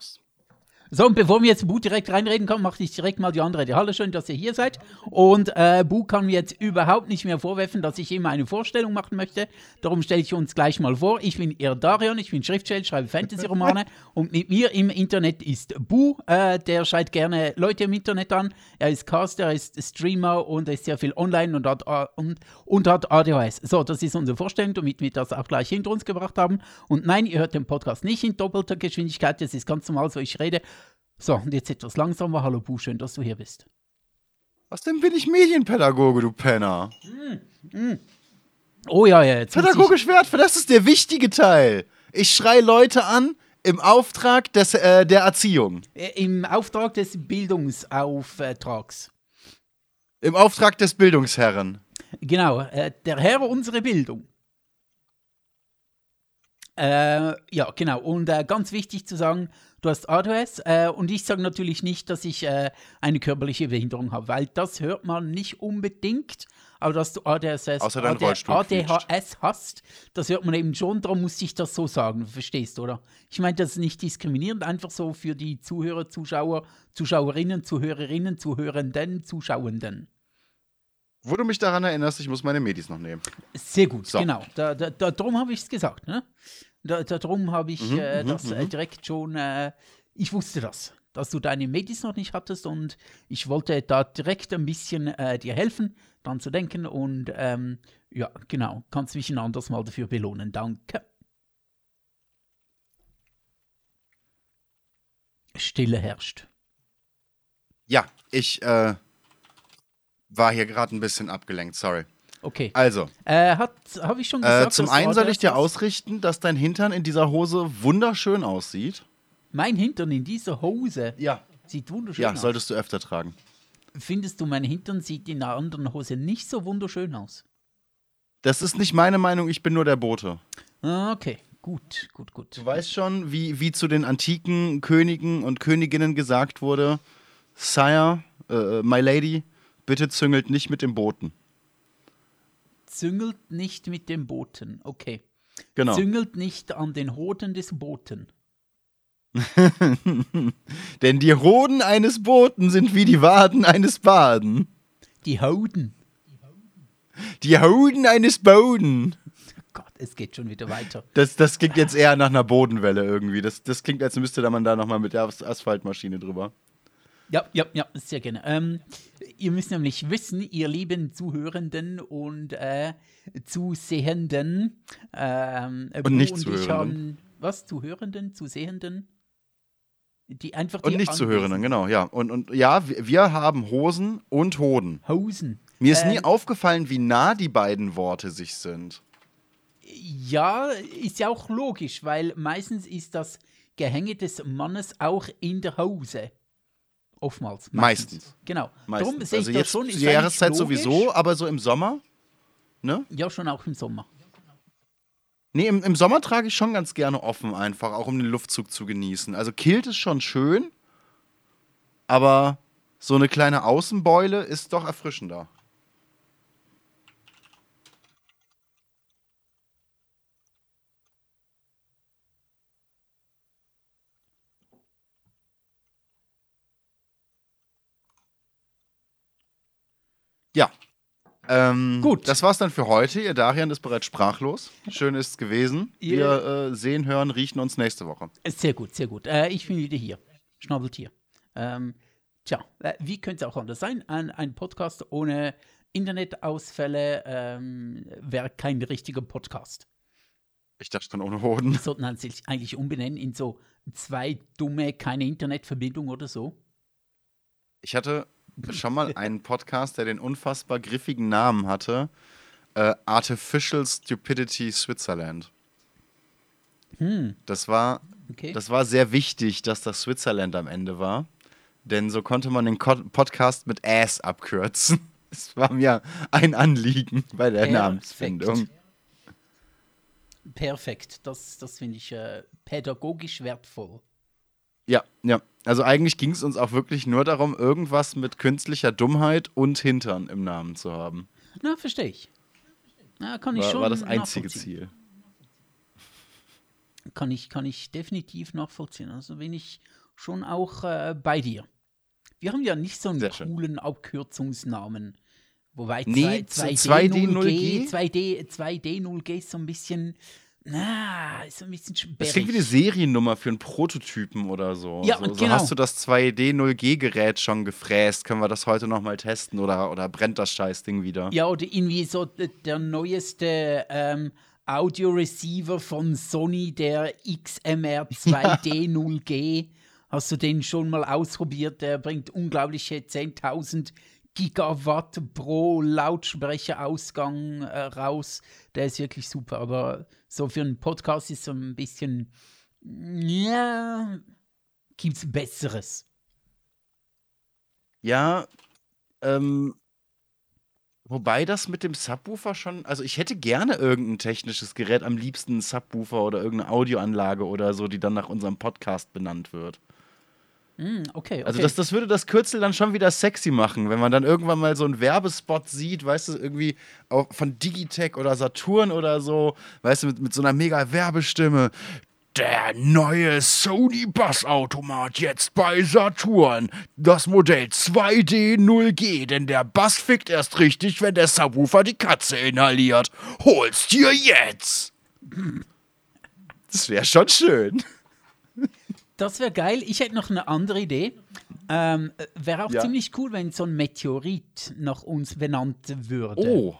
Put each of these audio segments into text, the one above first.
los. So, und bevor wir jetzt Bu direkt reinreden können, mache ich direkt mal die andere. Hallo, schön, dass ihr hier seid. Und äh, Bu kann mir jetzt überhaupt nicht mehr vorwerfen, dass ich immer eine Vorstellung machen möchte. Darum stelle ich uns gleich mal vor. Ich bin ihr Darion, ich bin Schriftsteller, schreibe Fantasy-Romane. und mit mir im Internet ist Bu. Äh, der schreit gerne Leute im Internet an. Er ist Caster, er ist Streamer und er ist sehr viel online und hat, äh, und, und hat ADHS. So, das ist unsere Vorstellung, damit wir das auch gleich hinter uns gebracht haben. Und nein, ihr hört den Podcast nicht in doppelter Geschwindigkeit. Das ist ganz normal, so ich rede. So, und jetzt etwas langsamer. Hallo Bu, schön, dass du hier bist. Was denn bin ich Medienpädagoge, du Penner? Oh ja, ja, jetzt Pädagogisch wertvoll, das ist der wichtige Teil. Ich schreie Leute an im Auftrag des, äh, der Erziehung. äh, im Auftrag des Bildungsauftrags. Im Auftrag des Bildungsherren. Genau, äh, der Herr unsere Bildung. Äh, ja, genau. Und äh, ganz wichtig zu sagen, du hast ADHS äh, und ich sage natürlich nicht, dass ich äh, eine körperliche Behinderung habe, weil das hört man nicht unbedingt. Aber dass du ADHS, AD, ADHS hast, das hört man eben schon, darum musste ich das so sagen, verstehst du, oder? Ich meine, das ist nicht diskriminierend, einfach so für die Zuhörer, Zuschauer, Zuschauerinnen, Zuhörerinnen, Zuhörenden, Zuschauenden. Wo du mich daran erinnerst, ich muss meine Medis noch nehmen. Sehr gut, So. genau. Da, da, da, darum habe ich es gesagt. Ne? Da, darum habe ich Mhm, äh, mhm, das äh, mhm. direkt schon. Äh, ich wusste das, dass du deine Medis noch nicht hattest und ich wollte da direkt ein bisschen äh, dir helfen, dran zu denken und ähm, ja, genau. Kannst mich ein anderes Mal dafür belohnen. Danke. Stille herrscht. Ja, ich äh, war hier gerade ein bisschen abgelenkt, sorry. Okay. Also, Äh, habe ich schon gesagt? äh, zum einen soll ich dir ausrichten, dass dein Hintern in dieser Hose wunderschön aussieht. Mein Hintern in dieser Hose Ja. sieht wunderschön Ja, aus. solltest du öfter tragen. Findest du, mein Hintern sieht in einer anderen Hose nicht so wunderschön aus? Das ist nicht meine Meinung, ich bin nur der Bote. Ah, Okay, gut, gut, gut. Du weißt schon, wie, wie zu den antiken Königen und Königinnen gesagt wurde: Sire, äh, my lady, bitte züngelt nicht mit dem Boten. Züngelt nicht mit dem Boten. Okay. Genau. Züngelt nicht an den Hoden des Boten. Denn die Hoden eines Boten sind wie die Waden eines Baden. Die Hoden. Die Hoden eines Boden. Gott, es geht schon wieder weiter. Das, das klingt jetzt eher nach einer Bodenwelle irgendwie. Das, das klingt, als müsste da man da nochmal mit der As- Asphaltmaschine drüber. Ja, ja, ja, sehr gerne. Ähm, ihr müsst nämlich wissen, ihr lieben Zuhörenden und äh, Zusehenden. Ähm, Und nicht ich Zuhörenden. haben- Was? Zuhörenden? Zusehenden? Die einfach die Und nicht zu anwesend- hören, genau, ja. Und, und ja, wir, haben Hosen und Hoden. Hosen. Mir ist nie Ähm, aufgefallen, wie nah die beiden Worte sich sind. Ja, ist ja auch logisch, weil meistens ist das Gehänge des Mannes auch in der Hose. Oftmals. Meistens. Genau. Meistens. Darum sehe ich also das jetzt schon. Ist die Jahreszeit logisch. sowieso, aber so im Sommer. Ne? Ja, schon auch im Sommer. Nee, im, im Sommer trage ich schon ganz gerne offen einfach, auch um den Luftzug zu genießen. Also Kilt ist schon schön, aber so eine kleine Außenbeule ist doch erfrischender. Ja. Ähm, Gut. Das war's dann für heute. Ihr Darian ist bereits sprachlos. Schön ist es gewesen. Wir äh, sehen, hören, riechen uns nächste Woche. Äh, Sehr gut, sehr gut. Äh, ich bin wieder hier. Schnabeltier. Ähm, tja, äh, wie könnte es auch anders sein? Ein, ein Podcast ohne Internetausfälle ähm, wäre kein richtiger Podcast. Ich dachte schon ohne Hoden. Wir sollten han sich eigentlich umbenennen in so zwei dumme, keine Internetverbindung oder so. Ich hatte schon mal einen Podcast, der den unfassbar griffigen Namen hatte: äh, Artificial Stupidity Switzerland. Hm, Das war, okay. das war sehr wichtig, dass das Switzerland am Ende war. Denn so konnte man den Podcast mit Ass abkürzen. Es war mir ein Anliegen bei der Perfekt. Namensfindung. Perfekt. Das, das finde ich äh, pädagogisch wertvoll. Ja, ja. Also eigentlich ging es uns auch wirklich nur darum, irgendwas mit künstlicher Dummheit und Hintern im Namen zu haben. Na, verstehe ich. Na, kann ich War, schon war das einzige. Ziel. Kann ich, kann ich definitiv nachvollziehen. Also bin ich schon auch äh, bei dir. Wir haben ja nicht so einen Sehr schön. coolen Abkürzungsnamen. Wobei Nee, 2, 2D0G? 2D, 2D0G ist so ein bisschen, na, ist ein bisschen Das klingt wie eine. Seriennummer für einen Prototypen oder so. Ja, so, so genau. Hast du das 2D0G-Gerät schon gefräst? Können wir das heute nochmal testen oder, oder brennt das Scheißding wieder? Ja, oder irgendwie so der neueste ähm, Audio-Receiver von Sony, der XMR 2D0G. Hast du den schon mal ausprobiert? Der bringt unglaubliche 10.000 Gigawatt pro Lautsprecherausgang äh, raus. Der ist wirklich super. Aber so für einen Podcast ist so ein bisschen, ja, gibt's Besseres. Ja, ähm, wobei das mit dem Subwoofer schon, also ich hätte gerne irgendein technisches Gerät, am liebsten ein Subwoofer oder irgendeine Audioanlage oder so, die dann nach unserem Podcast benannt wird. Okay, okay. Also das, das würde das Kürzel dann schon wieder sexy machen, wenn man dann irgendwann mal so einen Werbespot sieht, weißt du, irgendwie von Digitech oder Saturn oder so, weißt du, mit, mit so einer mega Werbestimme. Der neue Sony Bassautomat jetzt bei Saturn. Das Modell 2D0G, denn der Bass fickt erst richtig, wenn der Subwoofer die Katze inhaliert. Hol's dir jetzt! Das wäre schon schön. Das wäre geil. Ich hätte noch eine andere Idee. Ähm, äh, wäre auch Ja. ziemlich cool, wenn so ein Meteorit nach uns benannt würde. Oh.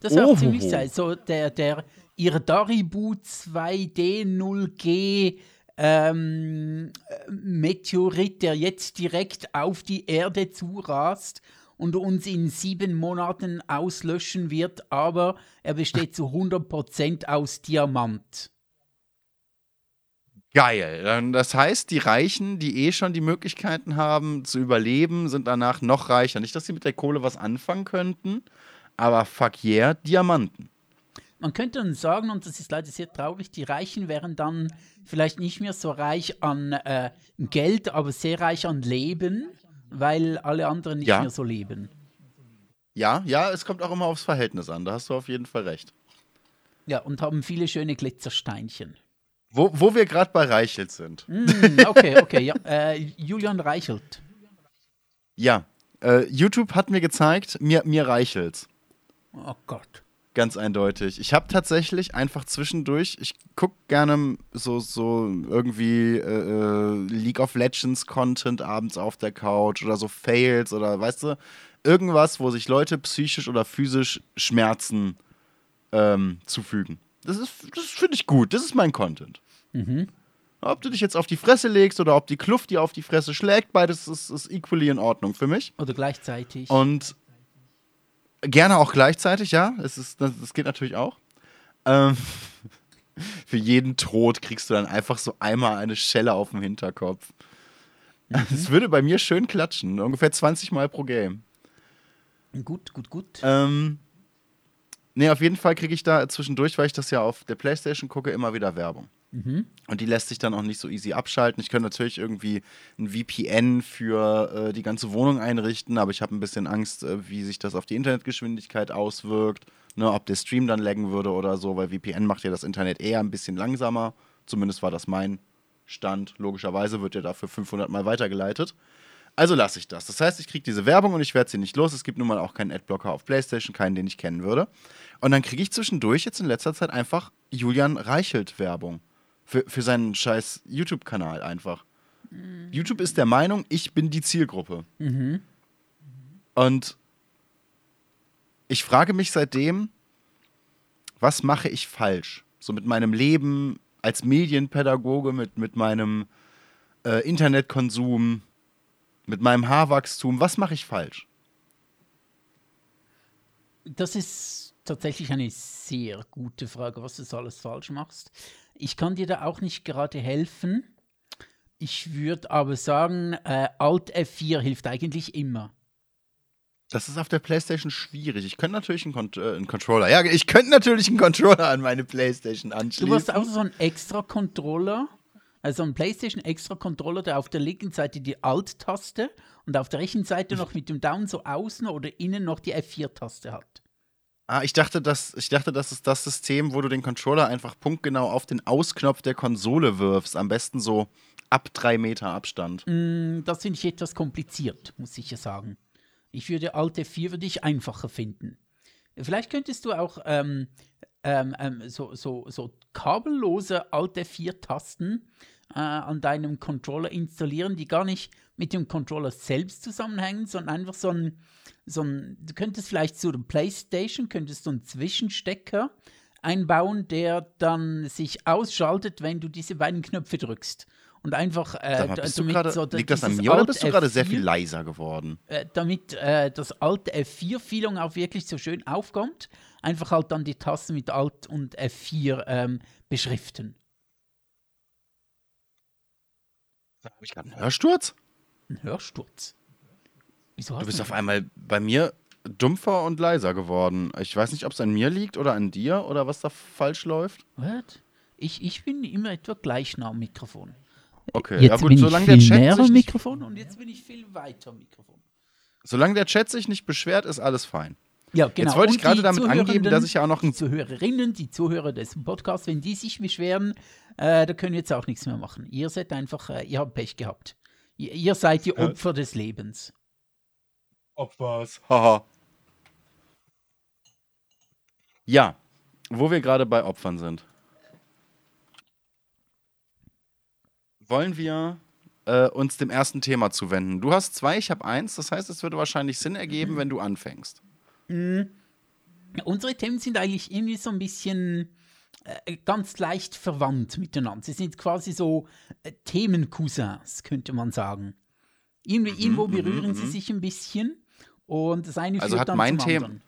das wäre auch oh. ziemlich geil. So der, der Irdaribu 2D0G ähm, äh, Meteorit, der jetzt direkt auf die Erde zurast und uns in sieben Monaten auslöschen wird, aber er besteht zu 100% aus Diamant. Geil. Dann- Das heißt, die Reichen, die eh schon die Möglichkeiten haben zu überleben, sind danach noch reicher. Nicht, dass sie mit der Kohle was anfangen könnten, aber fuck yeah, Diamanten. Man könnte dann sagen, und das ist leider sehr traurig, die Reichen wären dann vielleicht nicht mehr so reich an äh, Geld, aber sehr reich an Leben, weil alle anderen nicht Ja. mehr so leben. Ja, ja, es kommt auch immer aufs Verhältnis an. Da hast du auf jeden Fall recht. Ja, und haben viele schöne Glitzersteinchen. Wo, wo wir gerade bei Reichelt sind. Hm, okay, okay, ja. Äh, Julian Reichelt. Ja, äh, YouTube hat mir gezeigt, mir, mir reichelt's. Oh Gott. Ganz eindeutig. Ich habe tatsächlich einfach zwischendurch, ich gucke gerne so, so irgendwie äh, äh, League of Legends Content abends auf der Couch oder so Fails oder weißt du, irgendwas, wo sich Leute psychisch oder physisch Schmerzen ähm, zufügen. Das ist, das finde ich gut. Das ist mein Content. Ob du dich jetzt auf die Fresse legst oder ob die Kluft dir auf die Fresse schlägt, beides ist, ist equally in Ordnung für mich. Oder gleichzeitig. Und gerne auch gleichzeitig, ja. Es ist, das, das geht natürlich auch. Ähm, für jeden Tod kriegst du dann einfach so einmal eine Schelle auf dem Hinterkopf. Es würde bei mir schön klatschen, ungefähr 20 Mal pro Game. gut, gut, gut. Ähm, nee, auf jeden Fall kriege ich da zwischendurch, weil ich das ja auf der Playstation gucke, immer wieder Werbung. Und die lässt sich dann auch nicht so easy abschalten. Ich könnte natürlich irgendwie ein VPN für äh, die ganze Wohnung einrichten, aber ich habe ein bisschen Angst, äh, wie sich das auf die Internetgeschwindigkeit auswirkt. Ne, ob der Stream dann laggen würde oder so, weil VPN macht ja das Internet eher ein bisschen langsamer. Zumindest war das mein Stand. Logischerweise wird ja dafür 500 Mal weitergeleitet. Also lasse ich das. Das heißt, ich kriege diese Werbung und ich werde sie nicht los. Es gibt nun mal auch keinen Adblocker auf PlayStation, keinen, den ich kennen würde. Und dann kriege ich zwischendurch jetzt in letzter Zeit einfach Julian Reichelt Werbung. Für, für seinen scheiß YouTube-Kanal einfach. YouTube ist der Meinung, ich bin die Zielgruppe. Und ich frage mich seitdem, was mache ich falsch? So mit meinem Leben als Medienpädagoge, mit, mit meinem äh, Internetkonsum, mit meinem Haarwachstum, was mache ich falsch? Das ist tatsächlich eine sehr gute Frage, was du alles falsch machst. Ich kann dir da auch nicht gerade helfen. Ich würde aber sagen, äh, Alt F4 hilft eigentlich immer. Das ist auf der PlayStation schwierig. Ich könnte natürlich einen, Con äh, einen Controller, ja, ich könnte natürlich einen Controller an meine PlayStation Du anschließen. hast auch so einen extra Controller, also einen PlayStation extra Controller, der auf der linken Seite die Alt-Taste und auf der rechten Seite noch mit dem Daumen so außen oder innen noch die F4-Taste hat. Ah, ich dachte, das, ich dachte, das ist das System, wo du den Controller einfach punktgenau auf den Ausknopf der Konsole wirfst. Am besten so ab drei Meter Abstand. Mm, Das finde ich etwas kompliziert, muss ich ja sagen. Ich würde Alt F4 würde ich einfacher finden. Vielleicht könntest du auch ähm, ähm, ähm, so, so, so kabellose Alt F4-Tasten äh, an deinem Controller installieren, die gar nicht mit dem Controller selbst zusammenhängen, sondern einfach so ein, so ein du könntest vielleicht zu der Playstation, könntest du einen Zwischenstecker einbauen, der dann sich ausschaltet, wenn du diese beiden Knöpfe drückst. Und einfach äh, mal, damit grade, so liegt das an mir oder bist du gerade sehr F4 viel leiser geworden? äh, damit äh, das alte F4-Feeling auch wirklich so schön aufkommt, einfach halt dann die Tasten mit Alt und F4 ähm, beschriften. Habe ich gerade einen Hörsturz? Ein Hörsturz. Wieso hast Du bist auf einmal bei mir dumpfer und leiser geworden. Ich weiß nicht, ob es an mir liegt oder an dir oder was da falsch läuft. What? Ich, ich bin immer etwa gleich nah am Mikrofon. Okay, Jetzt ja gut, bin ich solange viel der, Chat näher sich am nicht, Mikrofon und jetzt bin ich viel weiter am Mikrofon. solange der Chat sich nicht beschwert, ist alles fein. Ja, genau. wollte ich Und gerade die damit angeben, dass ich ja auch noch ein- Die Zuhörerinnen, die Zuhörer des Podcasts, wenn die sich beschweren, äh, da können wir jetzt auch nichts mehr machen. Ihr seid einfach, äh, ihr habt Pech gehabt. Ihr, ihr seid die Opfer des Lebens. Opfers. Haha. Ja, wo wir gerade bei Opfern sind. Wollen wir äh, uns dem ersten Thema zuwenden? Du hast zwei, ich habe eins. Das heißt, es würde wahrscheinlich Sinn ergeben, wenn du anfängst. Unsere Themen sind eigentlich irgendwie so ein bisschen äh, ganz leicht verwandt miteinander. Sie sind quasi so äh, Themencousins, könnte man sagen. Irgendwie, Mhm, irgendwo berühren sie sich ein bisschen und das eine Also führt hat dann mein zum anderen.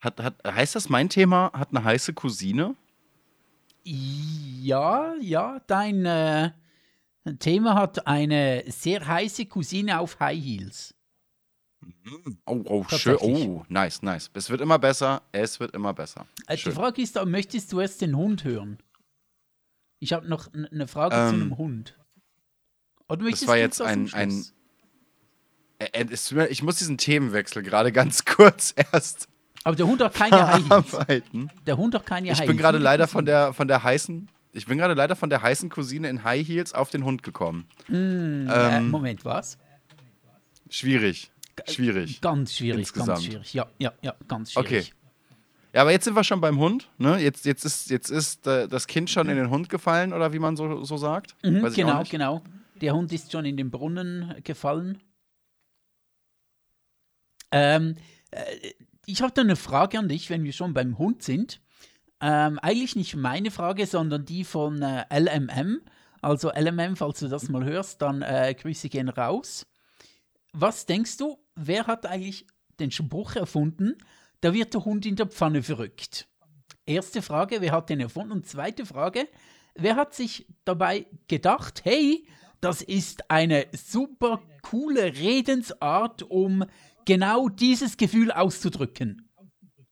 Hat, hat, heißt das, mein Thema hat eine heiße Cousine? Ja, ja, dein äh, Thema hat eine sehr heiße Cousine auf High Heels. Oh, oh, schön. Oh, nice, nice. Es wird immer besser. Es wird immer besser. Äh, die. Frage ist, möchtest du erst den Hund hören? Ich habe noch eine Frage zu Ähm, einem Hund. Oder möchtest war du jetzt das ein- ein- Ich muss diesen Themenwechsel gerade ganz kurz erst Aber der Hund hat keine High Heels. verarbeiten. Der Hund hat keine Ich High bin Heels. gerade Nur die leider von der, von der heißen. Ich bin gerade leider von der heißen Cousine in High Heels auf den Hund gekommen. Äh, ähm, Moment, was? Schwierig. Schwierig. Ganz schwierig, insgesamt. ganz schwierig. Ja, ja, ja, ganz schwierig. Ja, aber jetzt sind wir schon beim Hund. Ne? Jetzt, jetzt ist, jetzt ist äh, das Kind schon in den Hund gefallen, oder wie man so, so sagt. Mhm, genau, genau. Der Hund ist schon in den Brunnen gefallen. Ähm, äh, ich habe da eine Frage an dich, wenn wir schon beim Hund sind. Ähm, eigentlich nicht meine Frage, sondern die von äh, LMM. Also LMM, falls du das mal hörst, dann äh, Grüße gehen raus. Was denkst du, wer hat eigentlich den Spruch erfunden, da wird der Hund in der Pfanne verrückt? Erste Frage, wer hat den erfunden? Und zweite Frage, wer hat sich dabei gedacht, hey, das ist eine super coole Redensart, um genau dieses Gefühl auszudrücken?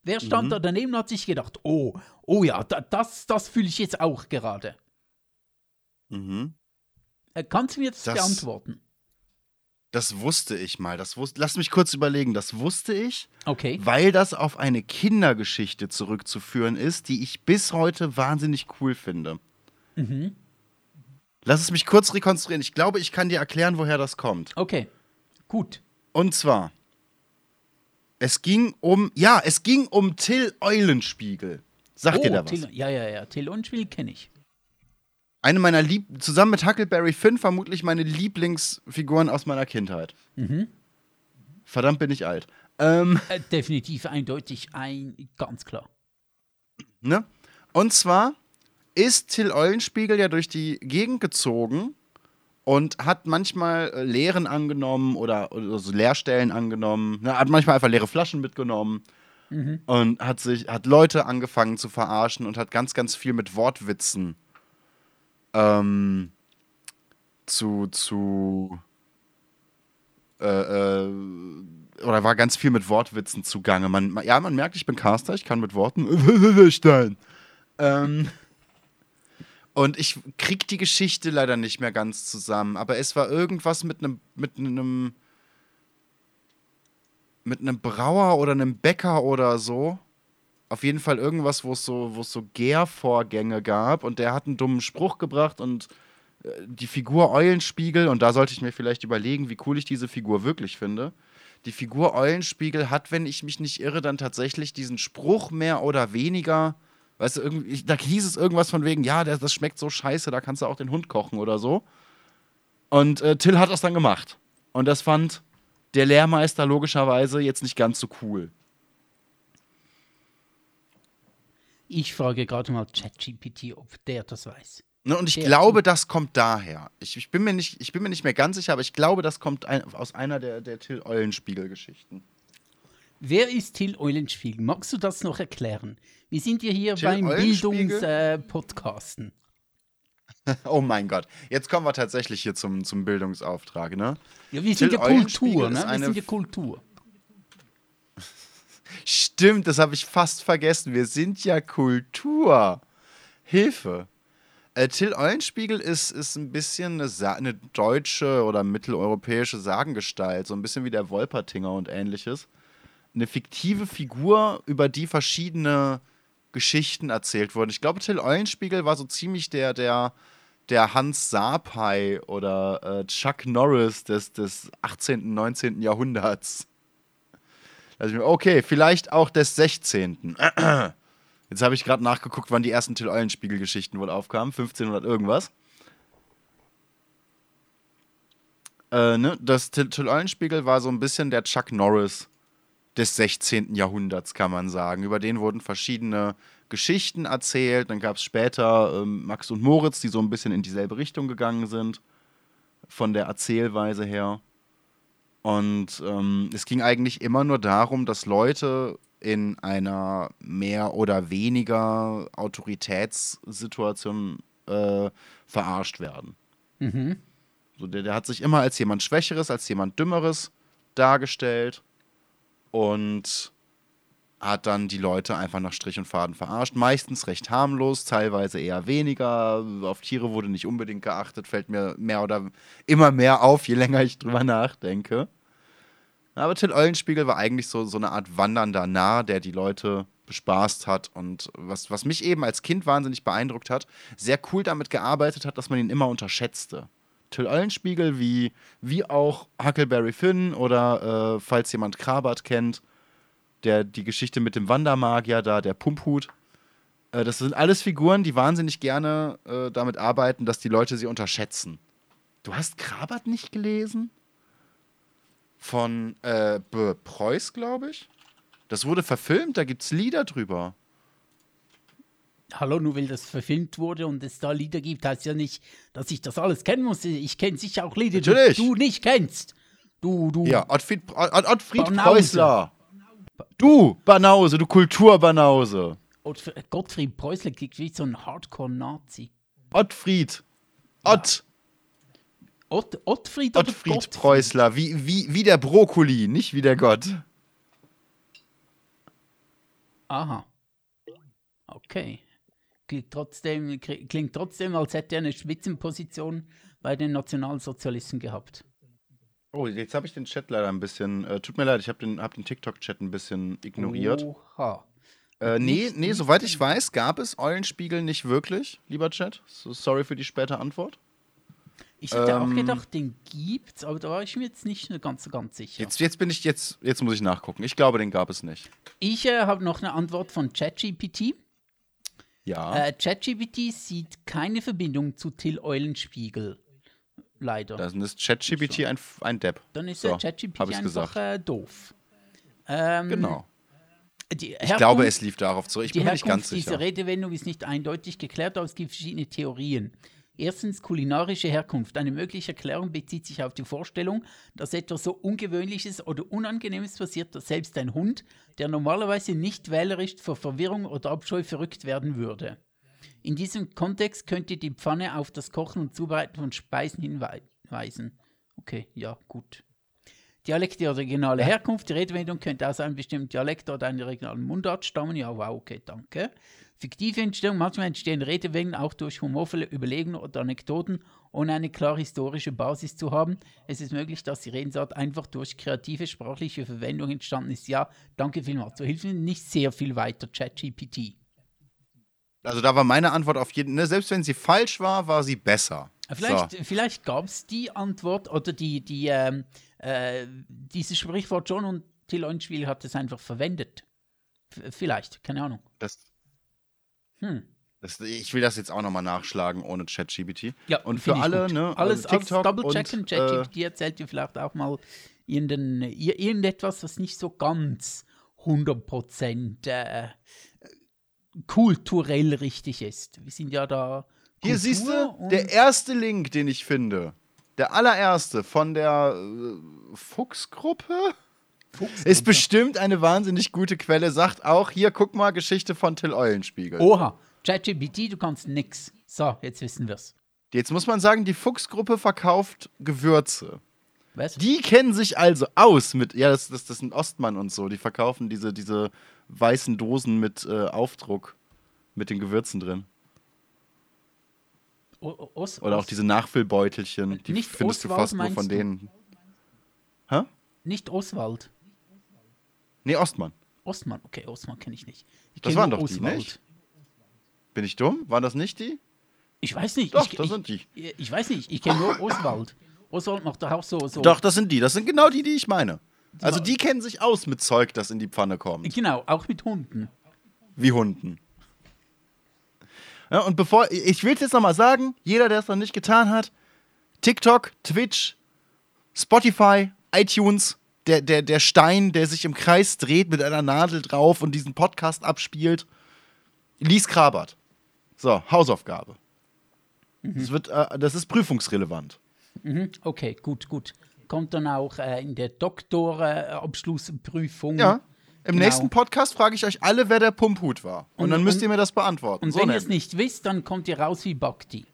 Wer stand da daneben und hat sich gedacht, oh, oh ja, da, das, das fühle ich jetzt auch gerade. Mhm. Äh, Kannst du mir das, Das- beantworten? Das wusste ich mal. Das wus Lass mich kurz überlegen. Das wusste ich, Okay. weil das auf eine Kindergeschichte zurückzuführen ist, die ich bis heute wahnsinnig cool finde. Mhm. Lass es mich kurz rekonstruieren. Ich glaube, ich kann dir erklären, woher das kommt. Okay. Gut. Und zwar, es ging um, ja, es ging um Till Eulenspiegel. Sagt dir da was? Oh, Till, ja, ja, ja. Till und Spiel kenne ich. Eine meiner Lieb zusammen mit Huckleberry Finn vermutlich meine Lieblingsfiguren aus meiner Kindheit. Mhm. Verdammt bin ich alt. Ähm, Äh, definitiv eindeutig ein, ganz klar. ne? Und zwar ist Till Eulenspiegel ja durch die Gegend gezogen und hat manchmal äh, Lehren angenommen oder, oder so Leerstellen angenommen. Ne? Hat manchmal einfach leere Flaschen mitgenommen und hat sich hat Leute angefangen zu verarschen und hat ganz ganz viel mit Wortwitzen ähm, zu zu äh, äh, oder war ganz viel mit Wortwitzen zugange. Man, ja, man merkt, ich bin Caster, ich kann mit Worten ähm, und ich krieg die Geschichte leider nicht mehr ganz zusammen, aber es war irgendwas mit einem mit einem mit einem Brauer oder einem Bäcker oder so. Auf jeden Fall irgendwas, wo es so, wo es so Gärvorgänge gab und der hat einen dummen Spruch gebracht und äh, die Figur Eulenspiegel, und da sollte ich mir vielleicht überlegen, wie cool ich diese Figur wirklich finde. Die Figur Eulenspiegel hat, wenn ich mich nicht irre, dann tatsächlich diesen Spruch mehr oder weniger. Weißt du, irgendwie, da hieß es irgendwas von wegen, ja, das, das schmeckt so scheiße, da kannst du auch den Hund kochen oder so. Und äh, Till hat das dann gemacht. Und das fand der Lehrmeister logischerweise jetzt nicht ganz so cool. Ich frage gerade mal ChatGPT, ob der das weiß. Ne, und ich Der- glaube, das kommt daher. Ich, ich, bin mir nicht, ich bin mir nicht mehr ganz sicher, aber ich glaube, das kommt ein, aus einer der, der Till Eulenspiegel-Geschichten. Wer ist Till Eulenspiegel? Magst du das noch erklären? Wir sind ja hier Till beim? Bildungspodcasten. Oh mein Gott. Jetzt kommen wir tatsächlich hier zum, zum Bildungsauftrag, ne? ja, wir sind Till ja Kultur, ne? Wir sind ja Kultur. Stimmt, das habe ich fast vergessen. Wir sind ja Kultur. Hilfe. Äh, Till Eulenspiegel ist, ist ein bisschen eine, eine deutsche oder mitteleuropäische Sagengestalt, so ein bisschen wie der Wolpertinger und ähnliches. Eine fiktive Figur, über die verschiedene Geschichten erzählt wurden. Ich glaube, Till Eulenspiegel war so ziemlich der, der, der Hans Sapai oder äh, Chuck Norris des, des 18., 19. Jahrhunderts. Okay, vielleicht auch des 16. Jetzt habe ich gerade nachgeguckt, wann die ersten Till Eulenspiegel-Geschichten wohl aufkamen. 1500 irgendwas. Äh, ne? Das Till Eulenspiegel war so ein bisschen der Chuck Norris des 16. Jahrhunderts, kann man sagen. Über den wurden verschiedene Geschichten erzählt. Dann gab es später ähm, Max und Moritz, die so ein bisschen in dieselbe Richtung gegangen sind. Von der Erzählweise her. Und ähm, es ging eigentlich immer nur darum, dass Leute in einer mehr oder weniger Autoritätssituation äh, verarscht werden. Mhm. So, der, der hat sich immer als jemand Schwächeres, als jemand Dümmeres dargestellt und hat dann die Leute einfach nach Strich und Faden verarscht. Meistens recht harmlos, teilweise eher weniger. Auf Tiere wurde nicht unbedingt geachtet, fällt mir mehr oder immer mehr auf, je länger ich drüber nachdenke. Aber Till Eulenspiegel war eigentlich so, so eine Art wandernder Narr, der die Leute bespaßt hat und was, was mich eben als Kind wahnsinnig beeindruckt hat, sehr cool damit gearbeitet hat, dass man ihn immer unterschätzte. Till Eulenspiegel, wie, wie auch Huckleberry Finn oder äh, falls jemand Krabat kennt, der die Geschichte mit dem Wandermagier da, der Pumphut. Äh, das sind alles Figuren, die wahnsinnig gerne äh, damit arbeiten, dass die Leute sie unterschätzen. Du hast Krabat nicht gelesen? Von äh. Preuß, glaube ich. Das wurde verfilmt, da gibt es Lieder drüber. Hallo, nur weil das verfilmt wurde und es da Lieder gibt, heißt ja nicht, dass ich das alles kennen muss. Ich kenne sicher auch Lieder, die Natürlich. du nicht kennst. Du, du. Ja, Ottfried, Ott, Ottfried Banause. Preußler. Du, Banause, du Kulturbanause. Ottfried- Gottfried Preußler klingt wie so ein Hardcore-Nazi. Ottfried. Ott, Ott, Ottfried Ottfried Gottfried? Preußler, wie, wie, wie der Brokkoli, nicht wie der Gott. Aha. Okay. Klingt trotzdem, klingt trotzdem, als hätte er eine Spitzenposition bei den Nationalsozialisten gehabt. Oh, jetzt habe ich den Chat leider ein bisschen. Äh, tut mir leid, ich habe den, hab den TikTok-Chat ein bisschen ignoriert. Oha. Äh, nee, nee, soweit ich weiß, gab es Eulenspiegel nicht wirklich, lieber Chat. So, sorry für die späte Antwort. Ich hätte auch Ähm, gedacht, den gibt's, aber da war ich mir jetzt nicht ganz, ganz sicher. Jetzt, jetzt bin ich, jetzt, jetzt muss ich nachgucken. Ich glaube, den gab es nicht. Ich äh, habe noch eine Antwort von ChatGPT. Ja. Äh, ChatGPT sieht keine Verbindung zu Till Eulenspiegel. Leider. Dann ist ChatGPT ein, ein Depp. Dann ist So, der ChatGPT einfach gesagt. äh, doof. Ähm, Genau. Ich glaube, es lief darauf zurück. Ich Die bin mir nicht ganz sicher. dieser Redewendung ist nicht eindeutig geklärt, aber es gibt verschiedene Theorien. Erstens kulinarische Herkunft. Eine mögliche Erklärung bezieht sich auf die Vorstellung, dass etwas so Ungewöhnliches oder Unangenehmes passiert, dass selbst ein Hund, der normalerweise nicht wählerisch vor Verwirrung oder Abscheu verrückt werden würde. In diesem Kontext könnte die Pfanne auf das Kochen und Zubereiten von Speisen hinweisen. Okay, ja, gut. Dialekt der regionale Herkunft. Die Redewendung könnte aus einem bestimmten Dialekt oder einer regionalen Mundart stammen. Ja, wow, okay, danke. Fiktive Entstehung. Manchmal entstehen Redewendungen auch durch humorvolle Überlegungen oder Anekdoten, ohne eine klare historische Basis zu haben. Es ist möglich, dass die Redensart einfach durch kreative sprachliche Verwendung entstanden ist. Ja, danke vielmals. So hilft mir nicht sehr viel weiter, ChatGPT. Also da war meine Antwort auf jeden, ne, selbst wenn sie falsch war, war sie besser. Vielleicht, So. vielleicht gab es die Antwort oder die, die, ähm, äh, dieses Sprichwort schon und Till Eulenspiegel hat es einfach verwendet. F vielleicht, keine Ahnung. Das, Hm. das, ich will das jetzt auch nochmal nachschlagen ohne ChatGPT. Ja, Und für alle, ne, Alles, also alles TikTok double-checken. und, ChatGPT erzählt dir vielleicht auch mal irgendein, ir- irgendetwas, was nicht so ganz 100% äh, kulturell richtig ist. Wir sind ja da. Hier Kultur siehst du, der erste Link, den ich finde, der allererste von der äh, Fuchsgruppe, ist bestimmt eine wahnsinnig gute Quelle, sagt auch, hier, guck mal, Geschichte von Till Eulenspiegel. Oha, ChatGPT, du kannst nix. So, jetzt wissen wir's. Jetzt muss man sagen, die Fuchsgruppe verkauft Gewürze. Was? Die kennen sich also aus mit, ja, das, das, das sind Ostmann und so, die verkaufen diese, diese weißen Dosen mit äh, Aufdruck mit den Gewürzen drin. O- O- Os Oder auch diese Nachfüllbeutelchen, die Nicht findest du Oswald, fast nur von du? denen. Hä? Nicht Oswald. Nee, Ostmann. Ostmann, okay, Ostmann kenne ich nicht. Ich Das kenn waren nur doch die, nicht? Bin ich dumm? Waren das nicht die? Ich weiß nicht. Doch, ich, das ich, sind die. Ich weiß nicht, ich kenne nur Oswald. Oswald macht doch auch so. so Doch, das sind die. Das sind genau die, die ich meine. Also die kennen sich aus mit Zeug, das in die Pfanne kommt. Genau, auch mit Hunden. Wie Hunden. Ja, und bevor, ich will es jetzt nochmal sagen, jeder, der es noch nicht getan hat, TikTok, Twitch, Spotify, iTunes, der, der, der Stein, der sich im Kreis dreht mit einer Nadel drauf und diesen Podcast abspielt, lies Krabert. So, Hausaufgabe. Das, wird, äh, das ist prüfungsrelevant. Mhm, okay, gut, gut. Kommt dann auch äh, in der Doktorabschlussprüfung. Ja. Im Genau. nächsten Podcast frage ich euch alle, wer der Pumphut war. Und, Und- dann müsst und- ihr mir das beantworten. Und So wenn ihr es nicht wisst, dann kommt ihr raus wie Bhakti.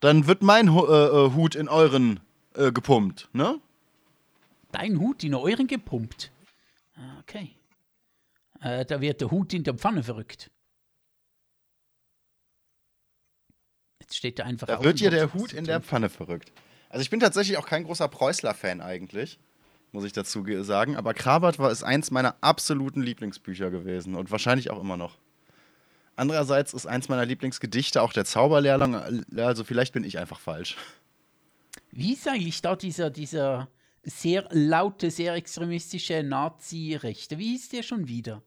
Dann wird mein äh, äh, Hut in euren äh, gepumpt, ne? Dein Hut in euren gepumpt. Ah, Okay. Äh, da wird der Hut in der Pfanne verrückt. Jetzt steht er einfach Da auf wird hier der Hut in der. Pfanne verrückt. Also ich bin tatsächlich auch kein großer Preußler-Fan eigentlich, muss ich dazu ge- sagen. Aber Krabert war ist eins meiner absoluten Lieblingsbücher gewesen und wahrscheinlich auch immer noch. Andererseits ist eins meiner Lieblingsgedichte auch der Zauberlehrling. Also vielleicht bin ich einfach falsch. Wie ist eigentlich da dieser, dieser sehr laute, sehr extremistische Nazi-Rechte? Wie ist der schon wieder?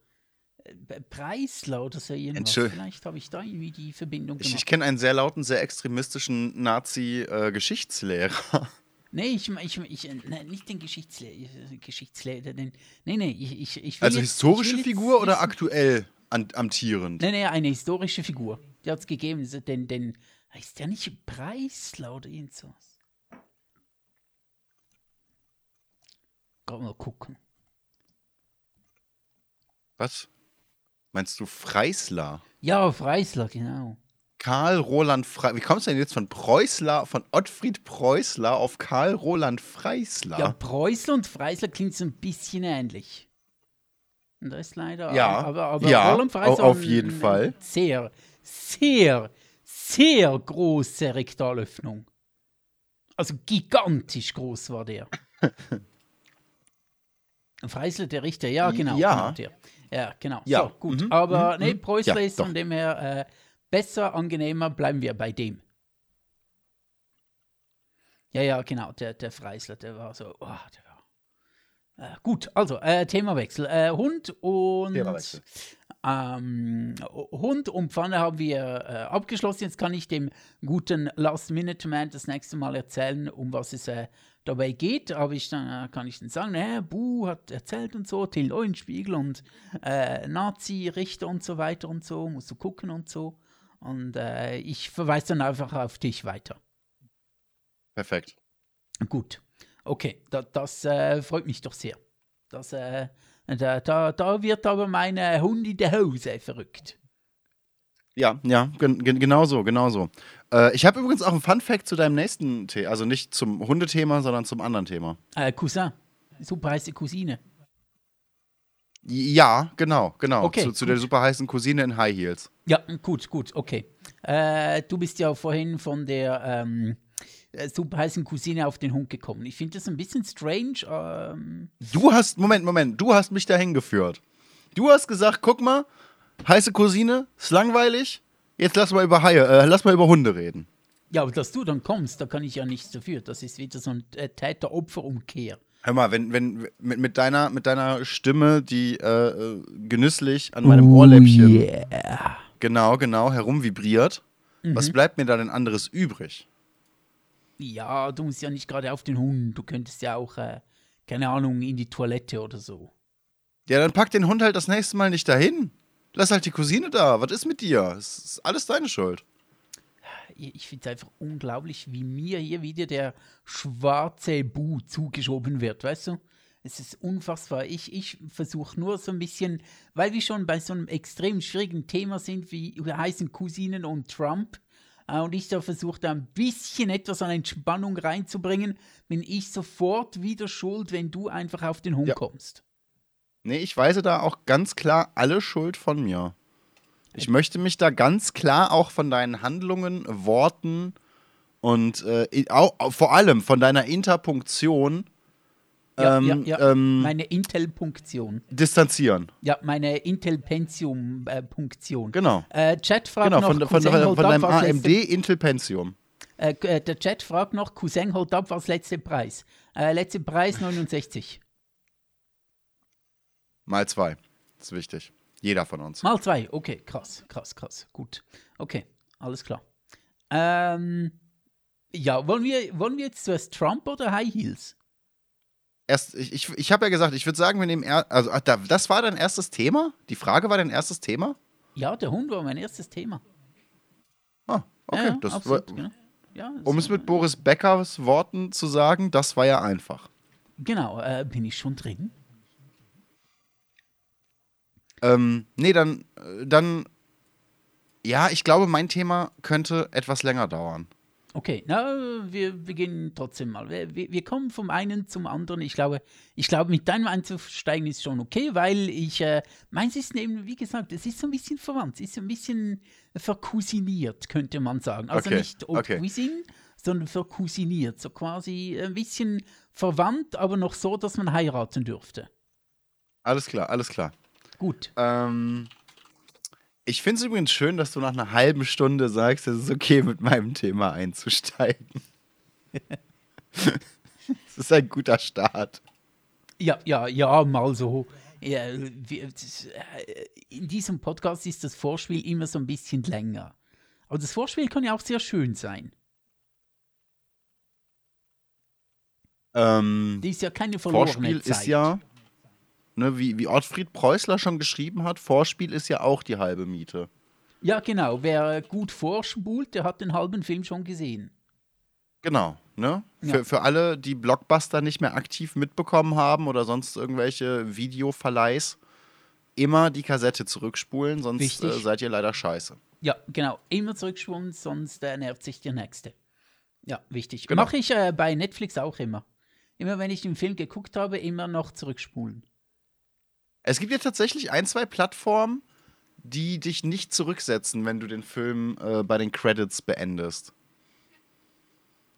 Äh, Preisler oder so irgendwas? Vielleicht habe ich da irgendwie die Verbindung Ich, gemacht. ich kenne einen sehr lauten, sehr extremistischen Nazi-Geschichtslehrer. Nee, ich, ich, ich, äh, nein, nicht den Geschichtslehrer, Geschichtslehrer, den, nee, nee, ich, ich, ich will also jetzt- historische will jetzt Figur oder wissen- aktuell an, amtierend? Nee, nee, eine historische Figur. Die hat es gegeben. So Den, den, heißt der nicht Preisler oder irgend sowas? Gerade mal gucken. Was? Meinst du Freisler? Ja, Freisler, genau. Karl Roland Freisler. Wie kommst du denn jetzt von Preußler, von Ottfried Preußler auf Karl Roland Freisler? Ja, Preußler und Freisler klingt so ein bisschen ähnlich. Und das ist leider. Ja, aber, aber ja, Roland Freisler au- auf jeden eine Fall. Sehr, sehr, sehr große Rektalöffnung. Also gigantisch groß war der. Freisler, der Richter, ja, genau. Ja. Genau. Ja, genau. Ja, So, gut. mhm, Aber mhm, nee, mhm. Preußler Ja, ist von dem her äh, besser, angenehmer, bleiben wir bei dem. Ja, ja, genau, der, der Freisler, der war so, oh, der war. Äh, gut, also, äh, Themawechsel. Äh, Hund und. Themawechsel. Ähm, Hund und Pfanne haben wir äh, abgeschlossen. Jetzt kann ich dem guten Last-Minute-Man das nächste Mal erzählen, um was es äh, dabei geht. Aber ich dann, äh, kann ich dann sagen, äh, Bu hat erzählt und so, Till Eulenspiegel und Nazi-Richter und so weiter und so, musst du gucken und so. Und äh, ich verweise dann einfach auf dich weiter. Perfekt. Gut. Okay, da, das äh, freut mich doch sehr. Das, äh, da, da, da wird aber mein Hund in der Hose verrückt. Ja, ja, gen gen genau so, genau so. Äh, ich habe übrigens auch einen Fun-Fact zu deinem nächsten Thema. Also nicht zum Hundethema, sondern zum anderen Thema. Äh, Cousin. super heiße Cousine. Ja, genau, genau. Okay, zu, zu der super heißen Cousine in High Heels. Ja, gut, gut, okay. Äh, du bist ja vorhin von der ähm, äh, super heißen Cousine auf den Hund gekommen. Ich finde das ein bisschen strange. Ähm, Du hast, Moment, Moment, du hast mich dahin geführt. Du hast gesagt, guck mal, heiße Cousine, ist langweilig. Jetzt lass mal über Haie, äh, lass mal über Hunde reden. ja, aber dass du dann kommst, da kann ich ja nichts dafür. Das ist wieder so ein äh, Täter-Opfer-Umkehr. Hör mal, wenn, wenn mit, mit, deiner, mit deiner Stimme, die äh, äh, genüsslich an meinem Ohrläppchen Yeah. genau, genau herumvibriert, Mhm. was bleibt mir da denn anderes übrig? Ja, du musst ja nicht gerade auf den Hund. Du könntest ja auch, äh, keine Ahnung, in die Toilette oder so. Ja, dann pack den Hund halt das nächste Mal nicht dahin. Lass halt die Cousine da. Was ist mit dir? Es ist alles deine Schuld. Ich finde es einfach unglaublich, wie mir hier wieder der schwarze Bu zugeschoben wird, weißt du? Es ist unfassbar. Ich, ich versuche nur so ein bisschen, weil wir schon bei so einem extrem schwierigen Thema sind, wie heißen Cousinen und Trump, äh, und ich da versuche, da ein bisschen etwas an Entspannung reinzubringen, bin ich sofort wieder schuld, wenn du einfach auf den Hund Ja. kommst. Nee, ich weise da auch ganz klar alle Schuld von mir. Ich möchte mich da ganz klar auch von deinen Handlungen, Worten und äh, i- au, au, vor allem von deiner Interpunktion ähm, ja, ja. ähm, meine Intel-Punktion. distanzieren. Ja, meine Intel-Pentium-Punktion. Genau. Äh, Chat fragt Genau, noch, von, von, Cousin von, von ab, deinem AMD letzte- Intel Pentium. Äh, äh, der Chat fragt noch, Cousin holt ab, was letzte Preis? Äh, letzte Preis 69. Mal zwei. Das ist wichtig. Jeder von uns. Mal zwei, okay, krass, krass, krass, gut. Okay, alles klar. Ähm, ja, wollen wir, wollen wir jetzt zuerst Trump oder High Heels? Erst, ich ich, ich habe ja gesagt, ich würde sagen, wir nehmen er, also da, das war dein erstes Thema? Die Frage war dein erstes Thema? Ja, der Hund war mein erstes Thema. Ah, okay. ja, das war, absolut, genau. Ja, das um es war- mit Boris Beckers Worten zu sagen, das war ja einfach. Genau, äh, bin ich schon drin? Ähm, nee, dann, äh, dann, ja, ich glaube, mein Thema könnte etwas länger dauern. Okay, na, wir, wir gehen trotzdem mal. Wir, wir, kommen vom einen zum anderen. Ich glaube, ich glaube, mit deinem einzusteigen ist schon okay, weil ich, äh, meins ist eben, wie gesagt, es ist so ein bisschen verwandt, es ist so ein bisschen vercousiniert, könnte man sagen. Also Okay, nicht au okay. cuisine, sondern vercousiniert. So quasi ein bisschen verwandt, aber noch so, dass man heiraten dürfte. Alles klar, alles klar. Gut. Ähm, ich finde es übrigens schön, dass du nach einer halben Stunde sagst, es ist okay, mit meinem Thema einzusteigen. das ist ein guter Start. Ja, ja, ja, mal so. Ja, das, äh, in diesem Podcast ist das Vorspiel immer so ein bisschen länger. Aber das Vorspiel kann ja auch sehr schön sein. Ähm, Die ist ja keine verlorene Vorspiel Zeit. ist ja, ne, wie, wie Ottfried Preußler schon geschrieben hat, Vorspiel ist ja auch die halbe Miete. Ja, genau. Wer gut vorspult, der hat den halben Film schon gesehen. Genau, ne? Ja. Für, für alle, die Blockbuster nicht mehr aktiv mitbekommen haben oder sonst irgendwelche Videoverleihs, immer die Kassette zurückspulen, sonst äh, seid ihr leider scheiße. Ja, genau. Immer zurückspulen, sonst äh, nervt sich der Nächste. Ja, wichtig. Genau. Mache ich äh, bei Netflix auch immer. Immer wenn ich den Film geguckt habe, immer noch zurückspulen. Es gibt ja tatsächlich ein, zwei Plattformen, die dich nicht zurücksetzen, wenn du den Film äh, bei den Credits beendest.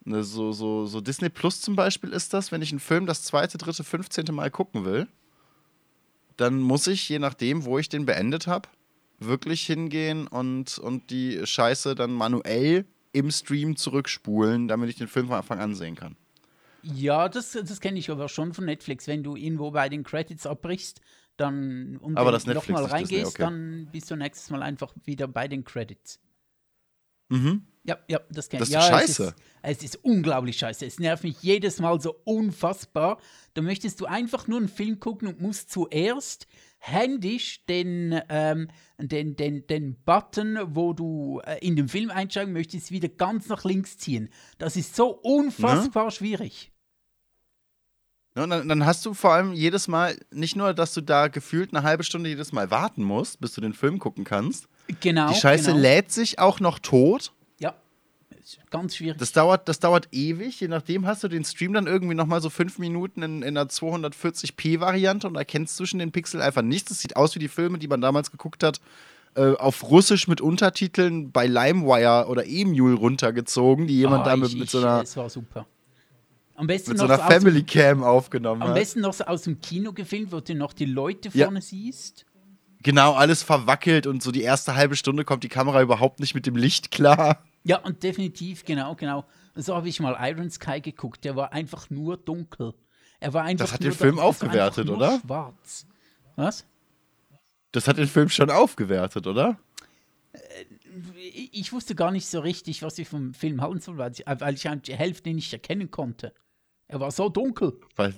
Ne, so, so, so Disney Plus zum Beispiel ist das, wenn ich einen Film das zweite, dritte, fünfzehnte Mal gucken will, dann muss ich, je nachdem, wo ich den beendet habe, wirklich hingehen und, und die Scheiße dann manuell im Stream zurückspulen, damit ich den Film von Anfang an sehen kann. Ja, das, das kenne ich aber schon von Netflix. Wenn du irgendwo bei den Credits abbrichst, dann und Aber wenn das du nochmal reingehst, okay. dann bist du nächstes Mal einfach wieder bei den Credits. Mhm. Ja, ja, das kenne Das ich. ist ja, scheiße. Es ist, es ist unglaublich scheiße. Es nervt mich jedes Mal so unfassbar. Da möchtest du einfach nur einen Film gucken und musst zuerst händisch den, ähm, den, den, den Button, wo du äh, in den Film einsteigen möchtest, wieder ganz nach links ziehen. Das ist so unfassbar schwierig. Ja, und dann, dann hast du vor allem jedes Mal, nicht nur, dass du da gefühlt eine halbe Stunde jedes Mal warten musst, bis du den Film gucken kannst. Genau. Die Scheiße genau. lädt sich auch noch tot. Ja. Ganz schwierig. Das dauert, das dauert ewig. Je nachdem hast du den Stream dann irgendwie noch mal so fünf Minuten in, in einer 240p-Variante und erkennst zwischen den Pixel einfach nichts. Das sieht aus wie die Filme, die man damals geguckt hat, äh, auf Russisch mit Untertiteln bei LimeWire oder Emule runtergezogen, die jemand Ah, damit mit so einer, Es war super. Am besten mit so noch einer aus dem- Family Cam aufgenommen Am hat. besten noch so aus dem Kino gefilmt, wo du noch die Leute Ja. vorne siehst. Genau, alles verwackelt und so die erste halbe Stunde kommt die Kamera überhaupt nicht mit dem Licht klar. Ja, und definitiv, genau, genau. So habe ich mal Iron Sky geguckt. Der war einfach nur dunkel. Er war einfach Das hat den Film einfach aufgewertet, oder? Schwarz. Was? Das hat den Film schon aufgewertet, oder? Ich ich wusste gar nicht so richtig, was ich vom Film halten soll, weil ich, weil ich die Hälfte nicht erkennen konnte. Er war so dunkel. Weil,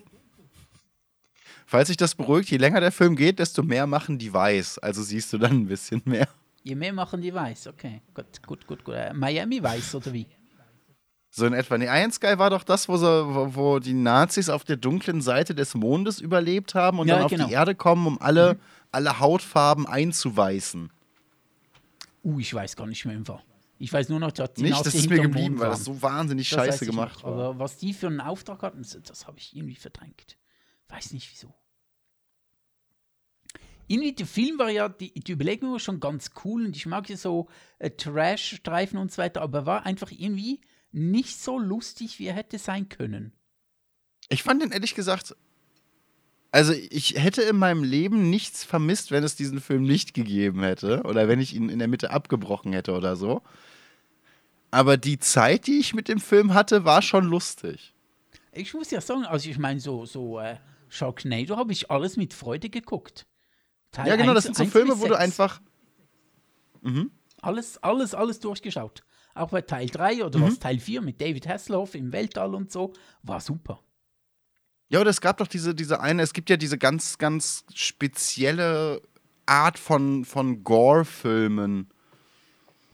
falls sich das beruhigt, je länger der Film geht, desto mehr machen die weiß. Also siehst du dann ein bisschen mehr. Je mehr machen die weiß. Okay, gut, gut, gut. gut. Äh, Miami weiß oder wie? So in etwa. Nee, Iron Sky war doch das, wo, sie, wo, wo die Nazis auf der dunklen Seite des Mondes überlebt haben und Ja, dann auf genau. die Erde kommen, um alle, alle Hautfarben einzuweißen. Uh, ich weiß gar nicht mehr im Fall. Ich weiß nur noch, dass die Nicht? Das ist mir geblieben, weil das so wahnsinnig Das scheiße gemacht noch. war. Aber was die für einen Auftrag hatten, das, habe ich irgendwie verdrängt. Weiß nicht wieso. Irgendwie, der Film war ja, die, die Überlegung war schon ganz cool und ich mag ja so äh, Trash-Streifen und so weiter, aber er war einfach irgendwie nicht so lustig, wie er hätte sein können. Ich fand den ehrlich gesagt. Also, ich hätte in meinem Leben nichts vermisst, wenn es diesen Film nicht gegeben hätte. Oder wenn ich ihn in der Mitte abgebrochen hätte oder so. Aber die Zeit, die ich mit dem Film hatte, war schon lustig. Ich muss ja sagen, also ich meine, so, so äh, Sharknado habe ich alles mit Freude geguckt. Teil ja, genau, das eins- sind so Filme, wo du einfach. Alles, alles, alles durchgeschaut. Auch bei Teil 3 oder Mhm. was Teil 4 mit David Hasselhoff im Weltall und so, war super. Ja, oder es gab doch diese, diese eine, es gibt ja diese ganz, ganz spezielle Art von, von Gore-Filmen.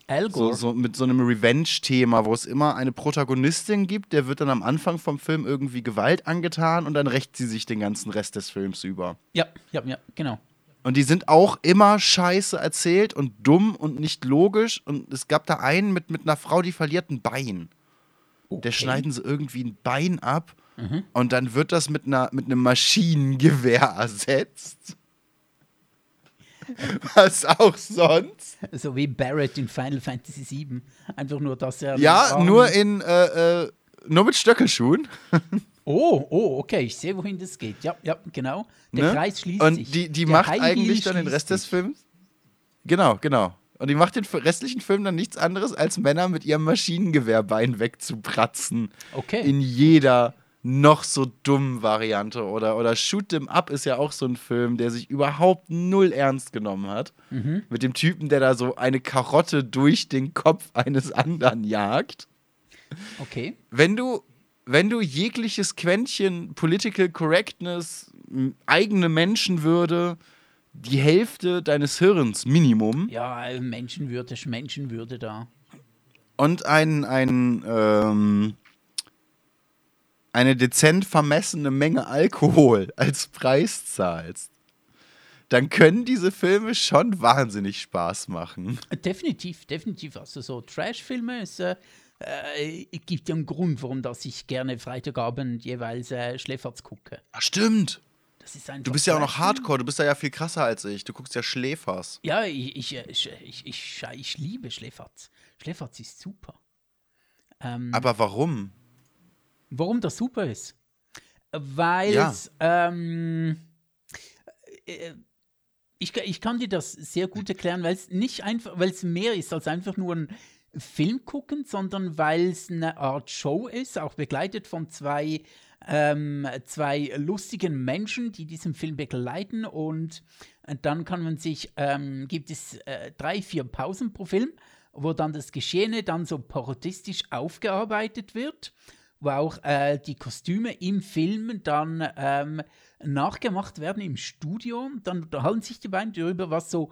Al So, Gore. so mit so einem Revenge-Thema, wo es immer eine Protagonistin gibt, der wird dann am Anfang vom Film irgendwie Gewalt angetan und dann rächt sie sich den ganzen Rest des Films über. Ja, ja, ja, genau. Und die sind auch immer scheiße erzählt und dumm und nicht logisch. Und es gab da einen mit, mit einer Frau, die verliert ein Bein. Der Okay. schneiden sie irgendwie ein Bein ab und dann wird das mit, einer, mit einem Maschinengewehr ersetzt. Was auch sonst. So wie Barrett in Final Fantasy VII. Einfach nur, dass er. Ja, nur in äh, äh, nur mit Stöckelschuhen. Oh, oh, okay, ich sehe, wohin das geht. Ja, ja, genau. Der Ne? Kreis schließt Und sich. die, die Der macht High eigentlich dann den Rest des. Films. Genau, genau. Und die macht den restlichen Film dann nichts anderes, als Männer mit ihrem Maschinengewehrbein wegzupratzen. Okay. In jeder noch so dummen Variante. Oder, oder Shoot 'em Up ist ja auch so ein Film, der sich überhaupt null ernst genommen hat. Mhm. Mit dem Typen, der da so eine Karotte durch den Kopf eines anderen jagt. Okay. Wenn du, wenn du jegliches Quäntchen Political Correctness, eigene Menschenwürde, die Hälfte deines Hirns Minimum Ja, Menschenwürde, Menschenwürde da. und ein, ein, ähm, eine dezent vermessene Menge Alkohol als Preis zahlst, dann können diese Filme schon wahnsinnig Spaß machen. Definitiv, definitiv. Also so Trash-Filme, es äh, äh, gibt ja einen Grund, warum dass ich gerne Freitagabend jeweils äh, Schläferz gucke. Ach, stimmt. Das ist einfach Du bist ja auch noch. Hardcore, du bist ja, ja viel krasser als ich. Du guckst ja Schläfers. Ja, ich, ich, äh, ich, ich, ich, ich liebe Schläferz. Schläferz ist super. Ähm, Aber warum? Warum das super ist? Weil Ja. es, ähm, äh, ich, ich kann dir das sehr gut erklären, weil es nicht einfach, weil es mehr ist als einfach nur ein Film gucken, sondern weil es eine Art Show ist, auch begleitet von zwei, ähm, zwei lustigen Menschen, die diesen Film begleiten und äh, dann kann man sich, ähm, gibt es äh, drei, vier Pausen pro Film, wo dann das Geschehene dann so parodistisch aufgearbeitet wird, wo auch äh, die Kostüme im Film dann ähm, nachgemacht werden im Studio. Dann unterhalten sich die beiden darüber, was so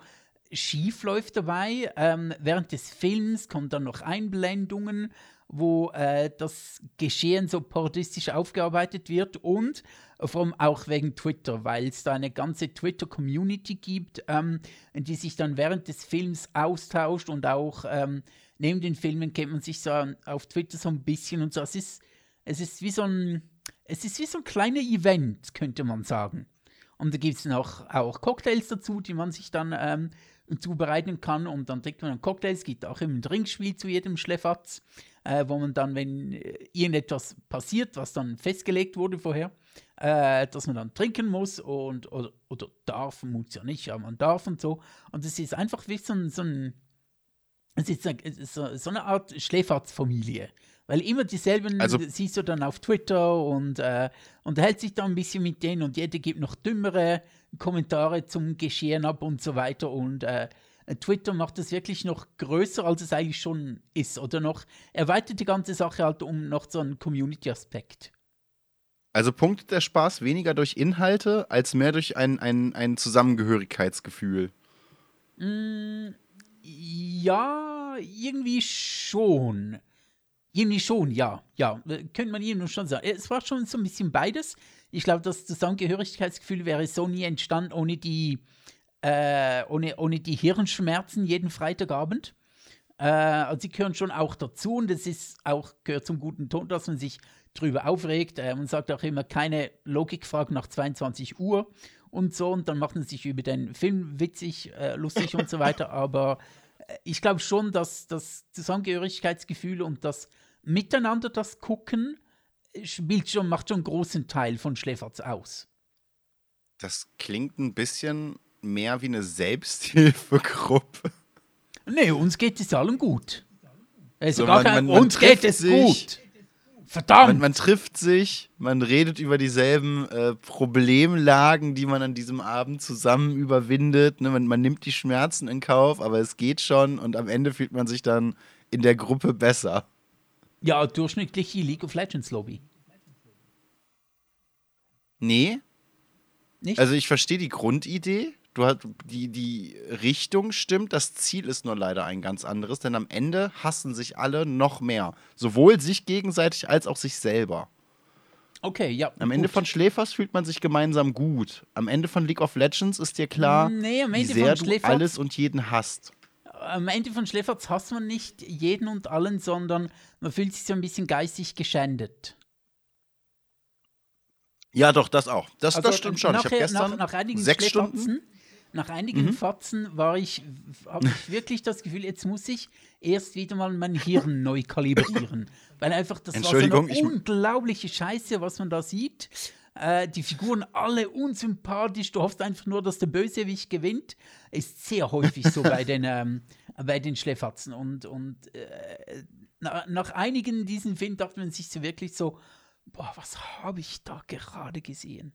schief läuft dabei. Ähm, während des Films kommen dann noch Einblendungen, wo äh, das Geschehen so parodistisch aufgearbeitet wird und vor allem auch wegen Twitter, weil es da eine ganze Twitter-Community gibt, ähm, die sich dann während des Films austauscht und auch ähm, neben den Filmen kennt man sich so auf Twitter so ein bisschen und so. Es ist, es ist wie so ein, es ist wie so ein kleiner Event, könnte man sagen. Und da gibt es noch auch Cocktails dazu, die man sich dann ähm, zubereiten kann. Und dann trinkt man einen Cocktail. Es gibt auch immer ein Trinkspiel zu jedem Schlefatz, äh, wo man dann, wenn äh, irgendetwas passiert, was dann festgelegt wurde vorher, äh, dass man dann trinken muss und oder, oder darf, muss ja nicht, aber man darf und so. Und es ist einfach wie so ein, so ein es ist so eine Art Schläferzfamilie. Weil immer dieselben Also- siehst du dann auf Twitter und äh, unterhält sich da ein bisschen mit denen und jeder gibt noch dümmere Kommentare zum Geschehen ab und so weiter. Und äh, Twitter macht das wirklich noch größer, als es eigentlich schon ist. Oder noch erweitert die ganze Sache halt um noch so einen Community-Aspekt. Also punktet der Spaß weniger durch Inhalte, als mehr durch ein, ein, ein Zusammengehörigkeitsgefühl. Ja, irgendwie schon. Irgendwie schon, ja. Ja, könnte man irgendwie schon sagen. Es war schon so ein bisschen beides. Ich glaube, das Zusammengehörigkeitsgefühl wäre so nie entstanden ohne die, äh, ohne, ohne die Hirnschmerzen jeden Freitagabend. Äh, also sie gehören schon auch dazu und es ist auch, gehört zum guten Ton, dass man sich drüber aufregt. Äh, man sagt auch immer keine Logikfragen nach 22 Uhr und so und dann macht man sich über den Film witzig, äh, lustig und so weiter. Aber ich glaube schon, dass das Zusammengehörigkeitsgefühl und das Miteinander, das Gucken, äh, spielt schon, macht schon einen großen Teil von Schläferz aus. Das klingt ein bisschen mehr wie eine Selbsthilfegruppe. Nee, uns geht es allen gut. Also So, man- kein, man- man uns geht es sich. gut. Verdammt! Man, man trifft sich, man redet über dieselben äh, Problemlagen, die man an diesem Abend zusammen überwindet. Ne? Man, man nimmt die Schmerzen in Kauf, aber es geht schon und am Ende fühlt man sich dann in der Gruppe besser. ja, durchschnittliche League of Legends Lobby. Nee, Nicht? also ich verstehe die Grundidee. Du hast, die, die Richtung stimmt, das Ziel ist nur leider ein ganz anderes, denn am Ende hassen sich alle noch mehr. Sowohl sich gegenseitig als auch sich selber. okay, ja. Am Ende gut. von Schläfers fühlt man sich gemeinsam gut. Am Ende von League of Legends ist dir klar, Nee, am wie Ende sehr du Schläferz- alles und jeden hasst. Am Ende von Schläferz hasst man nicht jeden und allen, sondern man fühlt sich so ein bisschen geistig geschändet. Ja, doch, das auch. Das, Also, das stimmt schon. ich habe gestern nach, nach sechs Schläferzen, Stunden. Mhm. Nach einigen Fatzen war ich, habe ich wirklich das Gefühl, jetzt muss ich erst wieder mal mein Hirn neu kalibrieren. Weil einfach das war so eine unglaubliche Scheiße, was man da sieht. Äh, die Figuren alle unsympathisch. Du hoffst einfach nur, dass der Bösewicht gewinnt. Ist sehr häufig so bei den, ähm, bei den Schläferzen. Und, und äh, na, nach einigen diesen Filmen dachte man sich so wirklich so, boah, was habe ich da gerade gesehen?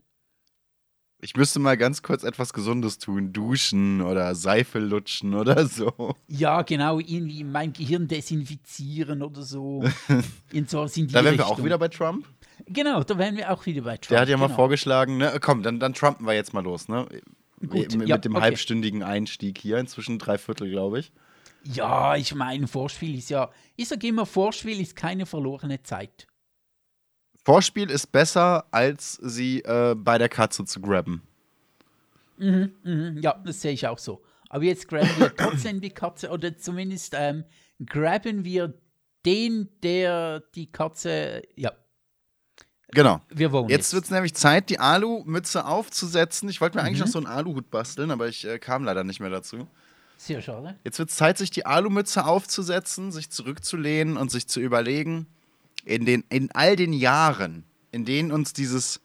Ich müsste mal ganz kurz etwas Gesundes tun. Duschen oder Seife lutschen oder so. Ja, genau, irgendwie mein Gehirn desinfizieren oder so. In sowas in die Da wären wir Richtung. auch wieder bei Trump. Genau, da wären wir auch wieder bei Trump. Der hat ja mal genau. vorgeschlagen, ne? Komm, dann, dann trumpen wir jetzt mal los, ne? Gut, mit, ja, dem okay. halbstündigen Einstieg hier, inzwischen drei Viertel, glaube ich. Ja, ich meine, Vorspiel ist ja. Ich sage immer, Vorspiel ist keine verlorene Zeit. Vorspiel ist besser, als sie äh, bei der Katze zu grabben. Mhm, ja, das sehe ich auch so. Aber jetzt graben wir trotzdem die Katze oder zumindest ähm, graben wir den, der die Katze. Ja, Genau. wir wollen Jetzt wird es nämlich Zeit, die Alu-Mütze aufzusetzen. Ich wollte mir eigentlich Mhm. noch so einen Aluhut basteln, aber ich äh, kam leider nicht mehr dazu. Sehr schade. Jetzt wird es Zeit, sich die Alumütze aufzusetzen, sich zurückzulehnen und sich zu überlegen, in, den, in all den Jahren, in denen uns dieses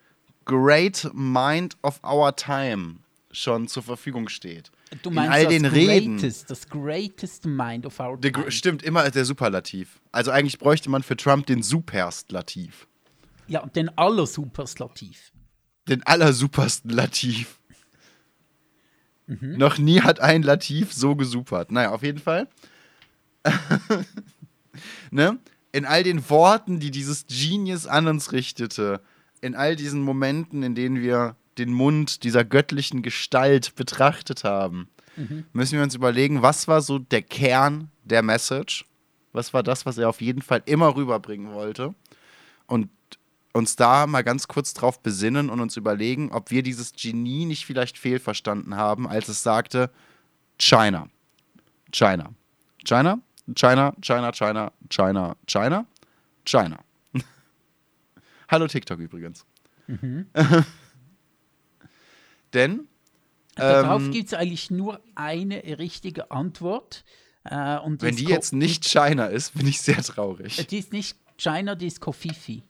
Great Mind of Our Time schon zur Verfügung steht. Du in meinst all das den Reden. greatest, das greatest mind of our time. Stimmt, immer der Superlativ. Also eigentlich bräuchte man für Trump den Superstlativ. Ja, den Allersuperslativ. Den allersupersten Lativ. Mhm. Noch nie hat ein Lativ so gesupert. Naja, auf jeden Fall. ne? In all den Worten, die dieses Genius an uns richtete, in all diesen Momenten, in denen wir den Mund dieser göttlichen Gestalt betrachtet haben, Mhm. müssen wir uns überlegen, was war so der Kern der Message? Was war das, was er auf jeden Fall immer rüberbringen wollte? Und uns da mal ganz kurz drauf besinnen und uns überlegen, ob wir dieses Genie nicht vielleicht fehlverstanden haben, als es sagte, China. China. China, China, China, China, China, China, China. Hallo TikTok übrigens. Denn Darauf ähm, gibt es eigentlich nur eine richtige Antwort. Äh, und wenn die jetzt nicht China ist, bin ich sehr traurig. Die ist nicht China, die ist Kofifi.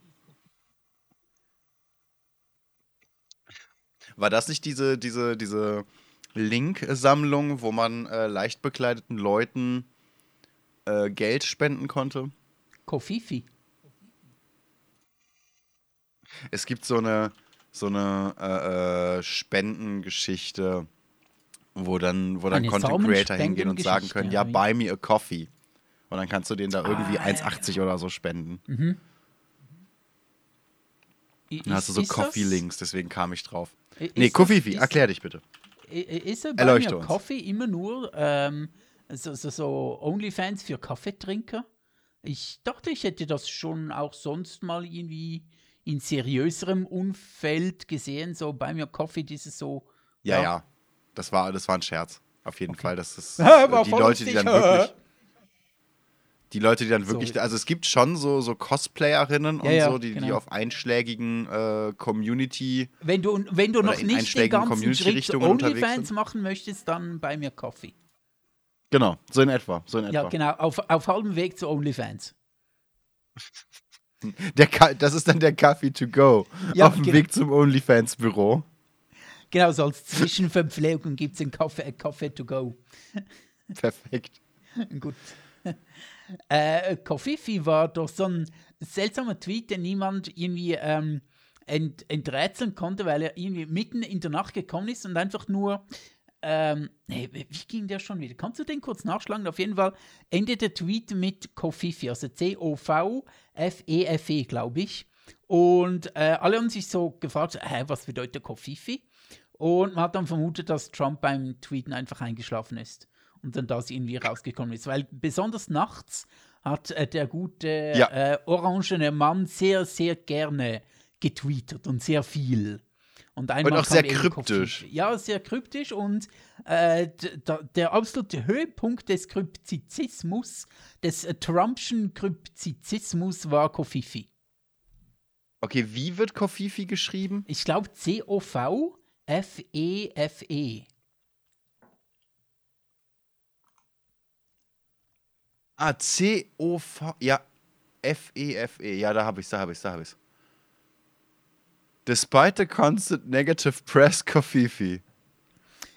War das nicht diese, diese, diese Link-Sammlung, wo man äh, leicht bekleideten Leuten äh, Geld spenden konnte? Kofifi. Es gibt so eine, so eine äh, äh, Spendengeschichte, wo dann, wo dann Eine Content Creator hingehen und sagen können, ja, buy me a coffee. Und dann kannst du denen da irgendwie Ah, ja, 1,80 oder so spenden. I- Dann hast du so Coffee-Links, deswegen kam ich drauf. ist Nee, Kofifi, erklär dich bitte. Ist er bei Erleuchte mir. Kaffee immer nur ähm, so, so, so Onlyfans für Kaffeetrinker? Ich dachte, ich hätte das schon auch sonst mal irgendwie in seriöserem Umfeld gesehen, so bei mir Coffee, dieses so. Ja, Ja. ja. Das, war, das war ein Scherz. Auf jeden Fall. Das ist die Leute, die dann wirklich. Die Leute, die dann wirklich. Sorry. Also es gibt schon so, so Cosplayerinnen Ja, und so, die, die genau. auf einschlägigen äh, Community. Wenn du, wenn du noch nicht den einschlägigen ganzen Schritt Onlyfans machen möchtest, dann bei mir Coffee. Genau, so in etwa. So in etwa. Ja, genau, auf, auf halbem Weg zu Onlyfans. Der Ka das ist dann der Kaffee to go. Ja, auf dem genau. Weg zum OnlyFans-Büro. Genau, so als Zwischenverpflegung gibt es einen Kaffee, Kaffee to go. Perfekt. Gut. Äh, Kofifi war doch so ein seltsamer Tweet, den niemand irgendwie ähm, ent, enträtseln konnte, weil er irgendwie mitten in der Nacht gekommen ist und einfach nur. Ähm, wie wie ging der schon wieder? Kannst du den kurz nachschlagen? Auf jeden Fall endet der Tweet mit Kofifi, also C-O-V-F-E-F-E, glaube ich. Und äh, alle haben sich so gefragt, hä, was bedeutet Kofifi? Und man hat dann vermutet, dass Trump beim Tweeten einfach eingeschlafen ist und dann das irgendwie rausgekommen ist. Weil besonders nachts hat äh, der gute Ja. äh, orangene Mann sehr, sehr gerne getweetet und sehr viel. Und, einmal auch kam sehr kryptisch. Ja, sehr kryptisch und äh, der absolute Höhepunkt des Kryptizismus, des äh, Trumpschen Kryptizismus war Kofifi. Okay, wie wird Kofifi geschrieben? Ich glaube C-O-V-F-E-F-E. Ah, C-O-V. Ja, F-E-F-E. Ja, da habe ich's, da habe ich's, da habe ich's. Despite the constant negative press, Kofifi.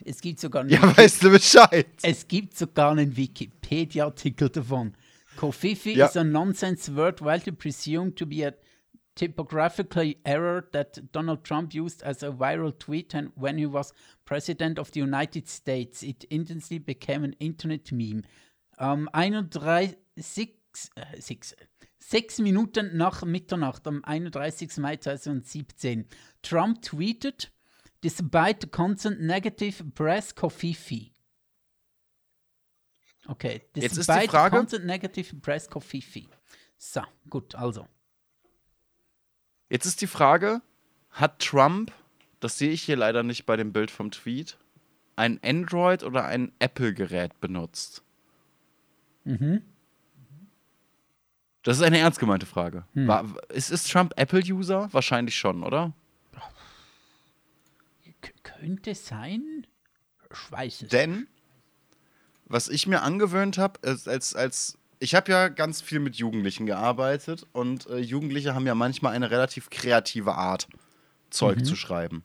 Es gibt sogar einen, Ja, weißt du Bescheid? es gibt sogar einen Wikipedia-Artikel davon. Kofifi Ja. is a nonsense word widely presumed to be a typographical error that Donald Trump used as a viral tweet and when he was president of the United States. It instantly became an internet meme. Am 31, six, äh, six, sechs Minuten nach Mitternacht, am 31. Mai 2017, Trump tweeted, despite the constant negative press, Kofifi. Okay, Jetzt ist die despite Frage- constant negative press, Kofifi. So, gut, also. Jetzt ist die Frage: Hat Trump, das sehe ich hier leider nicht bei dem Bild vom Tweet, ein Android oder ein Apple-Gerät benutzt? Mhm. Das ist eine ernst gemeinte Frage. Hm. War, ist, ist Trump Apple-User? Wahrscheinlich schon, oder? K könnte sein? Ich weiß es. Denn, was ich mir angewöhnt habe, als, als, ich habe ja ganz viel mit Jugendlichen gearbeitet und äh, Jugendliche haben ja manchmal eine relativ kreative Art, Zeug zu schreiben.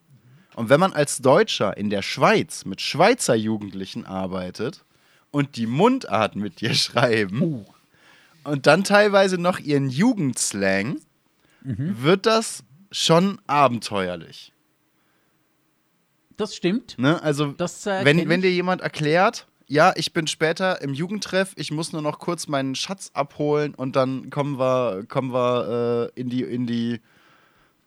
Und wenn man als Deutscher in der Schweiz mit Schweizer Jugendlichen arbeitet und die Mundart mit dir schreiben und dann teilweise noch ihren Jugendslang, wird das schon abenteuerlich. Das stimmt. Ne? Also, Das, äh, wenn, wenn dir jemand erklärt, ja, ich bin später im Jugendtreff, ich muss nur noch kurz meinen Schatz abholen und dann kommen wir, kommen wir äh, in die, in die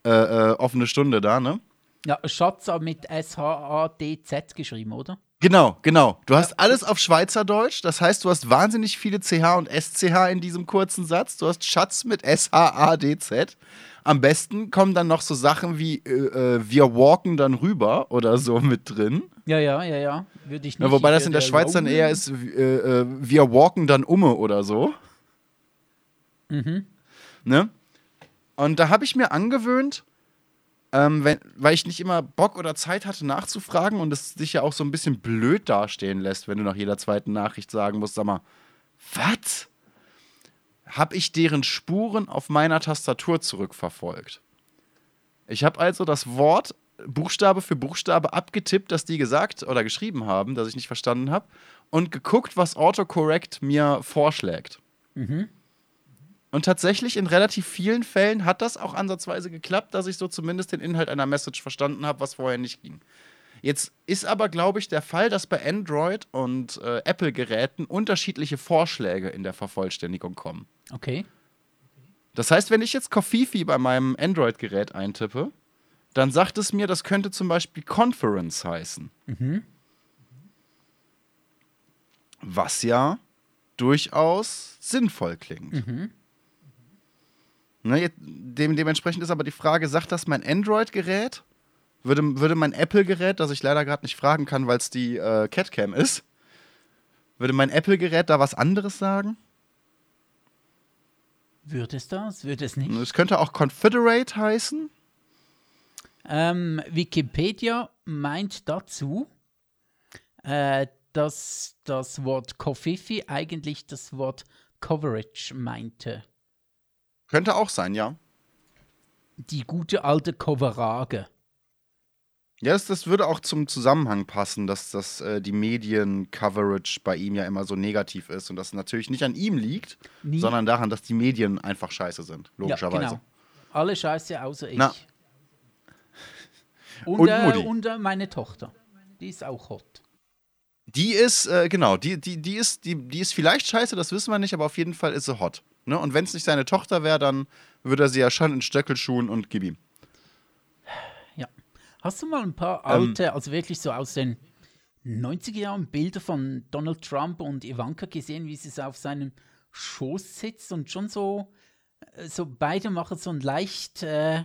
äh, äh, offene Stunde da, ne? Ja, Schatz mit S-H-A-D-Z geschrieben, oder? Genau, genau. Du hast alles auf Schweizerdeutsch. Das heißt, du hast wahnsinnig viele CH und SCH in diesem kurzen Satz. Du hast Schatz mit S-H-A-D-Z. Am besten kommen dann noch so Sachen wie äh, äh, wir walken dann rüber oder so mit drin. Ja, ja, ja, ja. Würde ich nicht. Ja, wobei das in der würde Schweiz dann eher ist, äh, äh, wir walken dann umme oder so. Mhm. Ne? Und da habe ich mir angewöhnt, ähm, wenn, weil ich nicht immer Bock oder Zeit hatte nachzufragen und es sich ja auch so ein bisschen blöd dastehen lässt, wenn du nach jeder zweiten Nachricht sagen musst, sag mal, was? Habe ich deren Spuren auf meiner Tastatur zurückverfolgt. Ich habe also das Wort Buchstabe für Buchstabe abgetippt, das die gesagt oder geschrieben haben, das ich nicht verstanden habe, und geguckt, was Autocorrect mir vorschlägt. Und tatsächlich in relativ vielen Fällen hat das auch ansatzweise geklappt, dass ich so zumindest den Inhalt einer Message verstanden habe, was vorher nicht ging. Jetzt ist aber, glaube ich, der Fall, dass bei Android und äh, Apple-Geräten unterschiedliche Vorschläge in der Vervollständigung kommen. Okay. Das heißt, wenn ich jetzt Kofifi bei meinem Android-Gerät eintippe, dann sagt es mir, das könnte zum Beispiel Conference heißen. Was ja durchaus sinnvoll klingt. Ne, dem, dementsprechend ist aber die Frage, sagt das mein Android-Gerät? Würde, würde mein Apple-Gerät, das ich leider gerade nicht fragen kann, weil es die äh, Catcam ist, würde mein Apple-Gerät da was anderes sagen? Würde es das? Würde es nicht? Es könnte auch Confederate heißen. Ähm, Wikipedia meint dazu, äh, dass das Wort Kofifi eigentlich das Wort Coverage meinte. Könnte auch sein, ja. Die gute alte Coverage. Ja, das, das würde auch zum Zusammenhang passen, dass das, äh, die Medien-Coverage bei ihm ja immer so negativ ist und das natürlich nicht an ihm liegt, Nie. sondern daran, dass die Medien einfach scheiße sind, logischerweise. Ja, genau. Alle Scheiße außer ich. Na. Und, Und äh, und äh, meine Tochter. Die ist auch hot. Die ist, äh, genau, die, die, die, ist, die, die ist vielleicht scheiße, das wissen wir nicht, aber auf jeden Fall ist sie hot. Ne? Und wenn es nicht seine Tochter wäre, dann würde er sie ja schon in Stöckelschuhen und gib ihm. Ja. Hast du mal ein paar Ähm. alte, also wirklich so aus den 90er Jahren Bilder von Donald Trump und Ivanka gesehen, wie sie auf seinem Schoß sitzt und schon so, äh, so beide machen so ein leicht äh,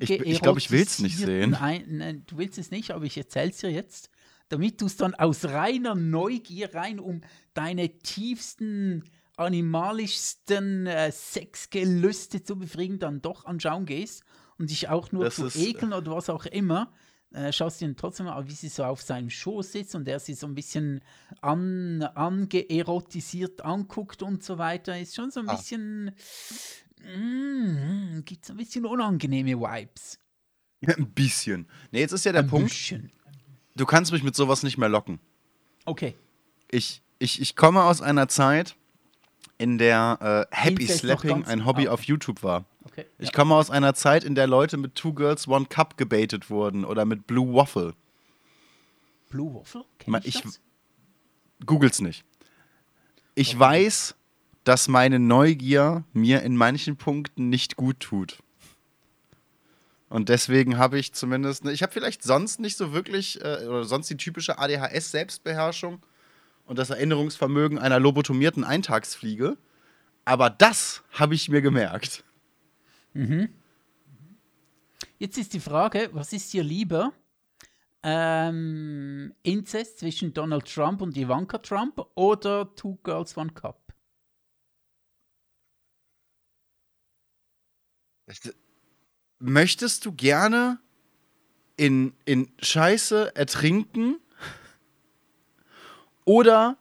Ich- ich glaub, ich will's nicht angeerotisierten sehen. Ein, nein, du willst es nicht, aber ich erzähl's dir jetzt, damit du es dann aus reiner Neugier rein, um deine tiefsten, animalischsten äh, Sexgelüste zu befriedigen, dann doch anschauen gehst und dich auch nur Das zu ist- ekeln oder was auch immer, äh, schaust dir dann trotzdem mal, an, wie sie so auf seinem Schoß sitzt und er sie so ein bisschen an, angeerotisiert anguckt und so weiter, ist schon so ein Ah. bisschen, mm, gibt ein bisschen unangenehme Vibes. Ein bisschen. Nee, jetzt ist ja der ein Punkt, bisschen. du kannst mich mit sowas nicht mehr locken. Okay. Ich, ich, ich komme aus einer Zeit, in der äh, Happy Slapping ein Hobby ah. auf YouTube war. Okay. Ich ja. komme aus einer Zeit, in der Leute mit Two Girls One Cup gebaitet wurden oder mit Blue Waffle. Blue Waffle? Kenn ich, ich- das? Googles nicht. Ich weiß, dass meine Neugier mir in manchen Punkten nicht gut tut. Und deswegen habe ich zumindest, ne, ich habe vielleicht sonst nicht so wirklich, äh, oder sonst die typische ADHS-Selbstbeherrschung und das Erinnerungsvermögen einer lobotomierten Eintagsfliege. Aber das habe ich mir gemerkt. Jetzt ist die Frage, was ist dir lieber? Ähm, Inzest zwischen Donald Trump und Ivanka Trump oder Two Girls One Cup? Möchtest du gerne in, in Scheiße ertrinken? Oder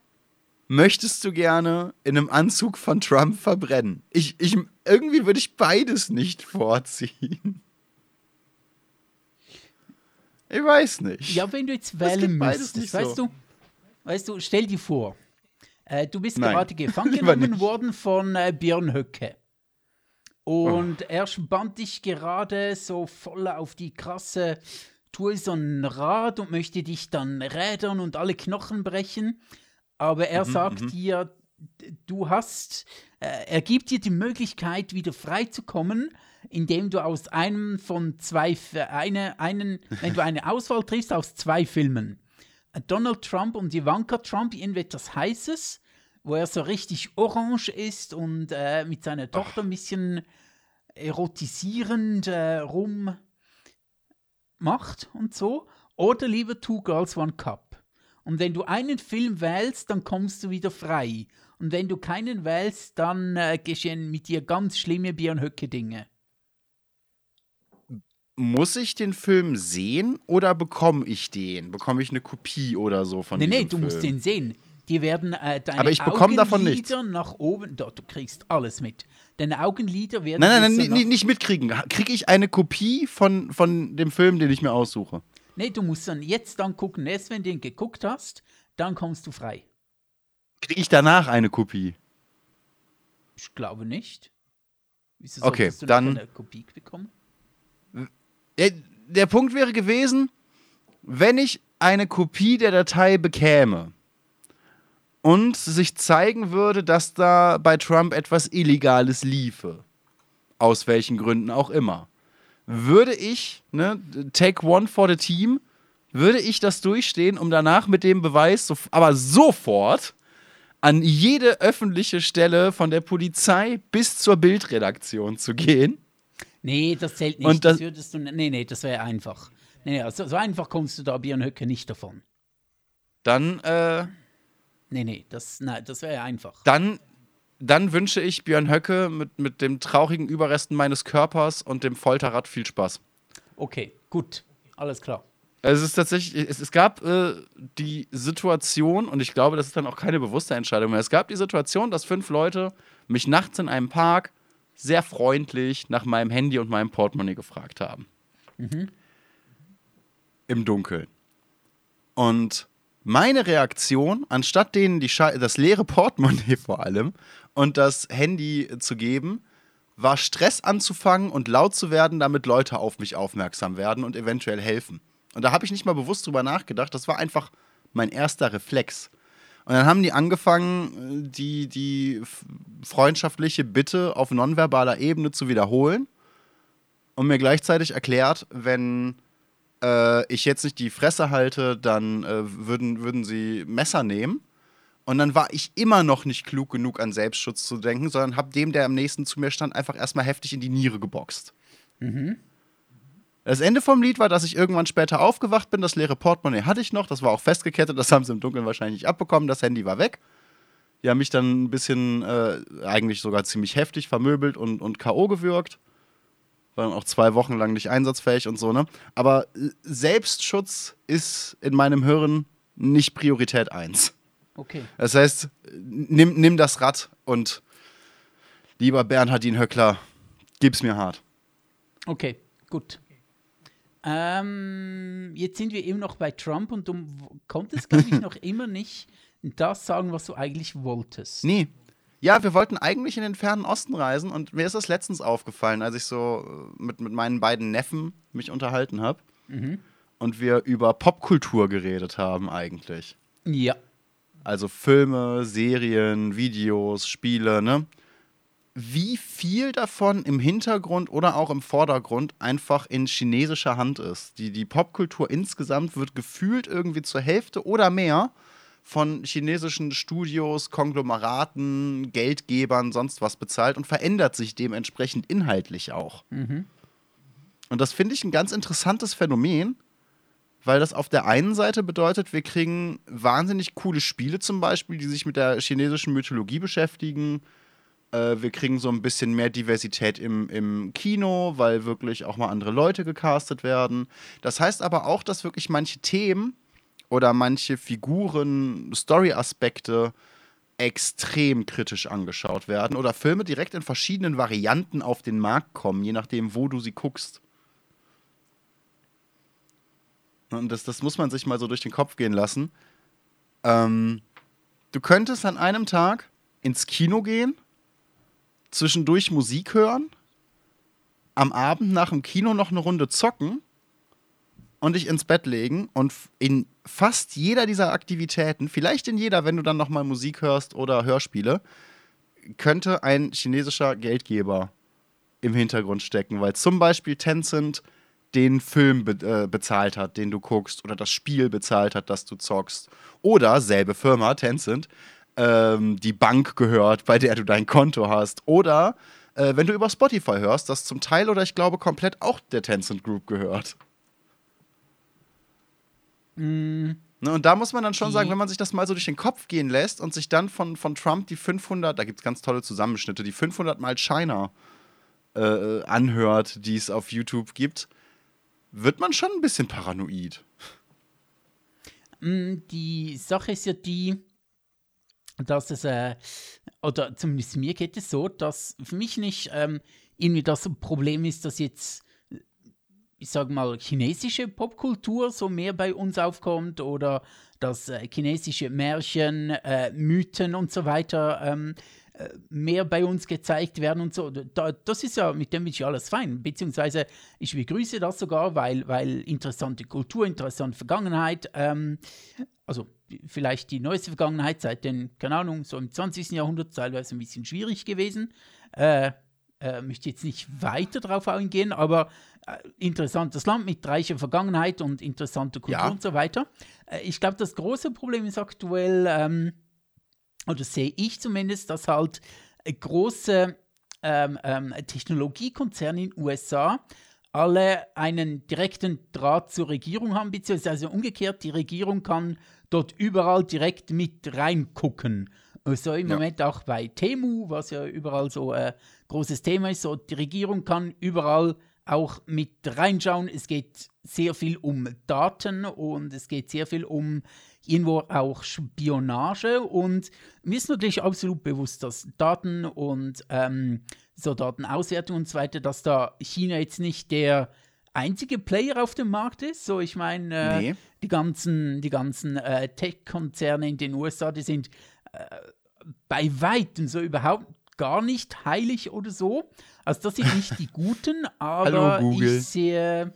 möchtest du gerne in einem Anzug von Trump verbrennen? Ich, ich, irgendwie würde ich beides nicht vorziehen. Ich weiß nicht. Ja, wenn du jetzt wählen müsstest, weißt so. du, weißt du, stell dir vor, äh, du bist Nein, gerade gefangen genommen worden von äh, Björn Höcke. Und Oh. er spannt dich gerade so voll auf die krasse Tour so ein Rad und möchte dich dann rädern und alle Knochen brechen. Aber Mhm, er sagt dir, d- du hast, äh, er gibt dir die Möglichkeit, wieder freizukommen, indem du aus einem von zwei, eine, einen, wenn du eine Auswahl triffst aus zwei Filmen. Donald Trump und Ivanka Trump irgendetwas Heißes, wo er so richtig orange ist und äh, mit seiner Tochter ein bisschen erotisierend äh, rum macht und so. Oder lieber Two Girls One Cup. Und wenn du einen Film wählst, dann kommst du wieder frei. Und wenn du keinen wählst, dann äh, geschehen mit dir ganz schlimme Björn Höcke Dinge. Muss ich den Film sehen oder bekomme ich den? Bekomme ich eine Kopie oder so von Nee, diesem nee, du Film? musst den sehen. Die werden äh, deine Aber ich bekomme davon nichts. Nach oben, doch, du kriegst alles mit. Deine Augenlider werden Nein, nein, nein, nach- nicht mitkriegen. Kriege ich eine Kopie von, von dem Film, den ich mir aussuche? Nee, du musst dann jetzt dann gucken. Erst wenn du den geguckt hast, dann kommst du frei. Kriege ich danach eine Kopie? Ich glaube nicht. Wieso Okay, du dann- eine Kopie bekommen? Der, der Punkt wäre gewesen, wenn ich eine Kopie der Datei bekäme und sich zeigen würde, dass da bei Trump etwas Illegales liefe, aus welchen Gründen auch immer, würde ich, ne, take one for the team, würde ich das durchstehen, um danach mit dem Beweis, so, aber sofort an jede öffentliche Stelle von der Polizei bis zur Bildredaktion zu gehen Nee, das zählt nicht. Und das, das- würdest du, nee, nee, das wäre einfach. Nee, also, so einfach kommst du da Björn Höcke nicht davon. dann äh, Nee, nee, das, nein, das wäre einfach. dann, dann wünsche ich Björn Höcke mit, mit dem traurigen Überresten meines Körpers und dem Folterrad viel Spaß. Okay, gut. Alles klar. Es ist tatsächlich, es, es gab äh, die Situation, und ich glaube, das ist dann auch keine bewusste Entscheidung mehr. Es gab die Situation, dass fünf Leute mich nachts in einem Park sehr freundlich nach meinem Handy und meinem Portemonnaie gefragt haben. Im Dunkeln. Und meine Reaktion, anstatt denen die das leere Portemonnaie vor allem und das Handy zu geben, war Stress anzufangen und laut zu werden, damit Leute auf mich aufmerksam werden und eventuell helfen. Und da habe ich nicht mal bewusst drüber nachgedacht. Das war einfach mein erster Reflex. Und dann haben die angefangen, die, die freundschaftliche Bitte auf nonverbaler Ebene zu wiederholen und mir gleichzeitig erklärt, wenn äh, ich jetzt nicht die Fresse halte, dann äh, würden, würden sie Messer nehmen. Und dann war ich immer noch nicht klug genug an Selbstschutz zu denken, sondern habe dem, der am nächsten zu mir stand, einfach erstmal heftig in die Niere geboxt. Das Ende vom Lied war, dass ich irgendwann später aufgewacht bin. Das leere Portemonnaie hatte ich noch. Das war auch festgekettet. Das haben sie im Dunkeln wahrscheinlich nicht abbekommen. Das Handy war weg. Die haben mich dann ein bisschen, äh, eigentlich sogar ziemlich heftig vermöbelt und, und K.O. gewürgt. War dann auch zwei Wochen lang nicht einsatzfähig und so, ne? Aber Selbstschutz ist in meinem Hirn nicht Priorität 1. Okay. Das heißt, nimm, nimm das Rad und lieber Bernhardin Höckler, gib's mir hart. Okay, gut. Ähm, jetzt sind wir eben noch bei Trump und du konntest, glaube ich, noch immer nicht das sagen, was du eigentlich wolltest. Nee. Ja, wir wollten eigentlich in den fernen Osten reisen und mir ist das letztens aufgefallen, als ich so äh, mit, mit meinen beiden Neffen mich unterhalten habe und wir über Popkultur geredet haben eigentlich. Ja. Also Filme, Serien, Videos, Spiele, ne? Wie viel davon im Hintergrund oder auch im Vordergrund einfach in chinesischer Hand ist. Die, die Popkultur insgesamt wird gefühlt irgendwie zur Hälfte oder mehr von chinesischen Studios, Konglomeraten, Geldgebern, sonst was bezahlt und verändert sich dementsprechend inhaltlich auch. Und das finde ich ein ganz interessantes Phänomen, weil das auf der einen Seite bedeutet, wir kriegen wahnsinnig coole Spiele zum Beispiel, die sich mit der chinesischen Mythologie beschäftigen. Äh, wir kriegen so ein bisschen mehr Diversität im, im Kino, weil wirklich auch mal andere Leute gecastet werden. Das heißt aber auch, dass wirklich manche Themen oder manche Figuren, Story-Aspekte extrem kritisch angeschaut werden oder Filme direkt in verschiedenen Varianten auf den Markt kommen, je nachdem, wo du sie guckst. Und das, das muss man sich mal so durch den Kopf gehen lassen. Ähm, du könntest an einem Tag ins Kino gehen, zwischendurch Musik hören, am Abend nach dem Kino noch eine Runde zocken und dich ins Bett legen und in fast jeder dieser Aktivitäten, vielleicht in jeder, wenn du dann noch mal Musik hörst oder Hörspiele, könnte ein chinesischer Geldgeber im Hintergrund stecken, weil zum Beispiel Tencent den Film be äh, bezahlt hat, den du guckst, oder das Spiel bezahlt hat, das du zockst. Oder selbe Firma, Tencent, ähm, die Bank gehört, bei der du dein Konto hast. Oder äh, wenn du über Spotify hörst, das zum Teil oder ich glaube komplett auch der Tencent Group gehört. Ne, und da muss man dann schon sagen, wenn man sich das mal so durch den Kopf gehen lässt und sich dann von, von Trump die 500, da gibt es ganz tolle Zusammenschnitte, die 500 mal China äh, anhört, die es auf YouTube gibt, wird man schon ein bisschen paranoid. Mm, Die Sache ist ja die, dass es, äh, oder zumindest mir geht es so, dass für mich nicht ähm, irgendwie das Problem ist, dass jetzt, ich sag mal, chinesische Popkultur so mehr bei uns aufkommt oder dass äh, chinesische Märchen, äh, Mythen und so weiter ähm, äh, mehr bei uns gezeigt werden und so. Da, das ist ja, mit dem bin ich alles fein. Beziehungsweise ich begrüße das sogar, weil, weil interessante Kultur, interessante Vergangenheit, ähm, also vielleicht die neueste Vergangenheit seit den, keine Ahnung, so im 20. Jahrhundert teilweise ein bisschen schwierig gewesen. Äh, äh, möchte jetzt nicht weiter drauf eingehen, aber interessantes Land mit reicher Vergangenheit und interessanter Kultur Ja. und so weiter. Äh, ich glaube, das große Problem ist aktuell, ähm, oder sehe ich zumindest, dass halt äh, große ähm, ähm, Technologiekonzerne in den USA alle einen direkten Draht zur Regierung haben, beziehungsweise umgekehrt, die Regierung kann dort überall direkt mit reingucken. So im Ja. Moment auch bei Temu, was ja überall so ein großes Thema ist, so die Regierung kann überall auch mit reinschauen. Es geht sehr viel um Daten und es geht sehr viel um irgendwo auch Spionage und mir ist natürlich absolut bewusst, dass Daten und ähm, so Datenauswertung und so weiter, dass da China jetzt nicht der einzige Player auf dem Markt ist. So, ich meine, äh, Nee. die ganzen, die ganzen äh, Tech-Konzerne in den USA, die sind äh, bei Weitem so überhaupt gar nicht heilig oder so. Also das sind nicht die Guten, aber Hallo, ich sehe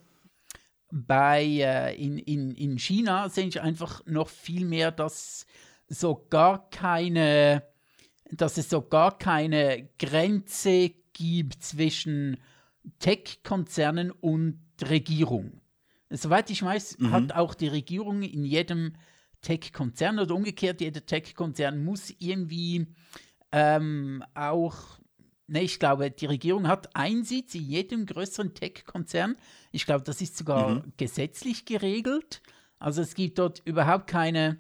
bei äh, in, in, in China sehe ich einfach noch viel mehr, dass so gar keine, dass es so gar keine Grenze gibt zwischen Tech-Konzernen und Regierung. Soweit ich weiß, hat auch die Regierung in jedem Tech-Konzern oder umgekehrt, jeder Tech-Konzern muss irgendwie ähm, auch, ne, ich glaube, die Regierung hat einen Sitz in jedem größeren Tech-Konzern. Ich glaube, das ist sogar gesetzlich geregelt. Also es gibt dort überhaupt keine,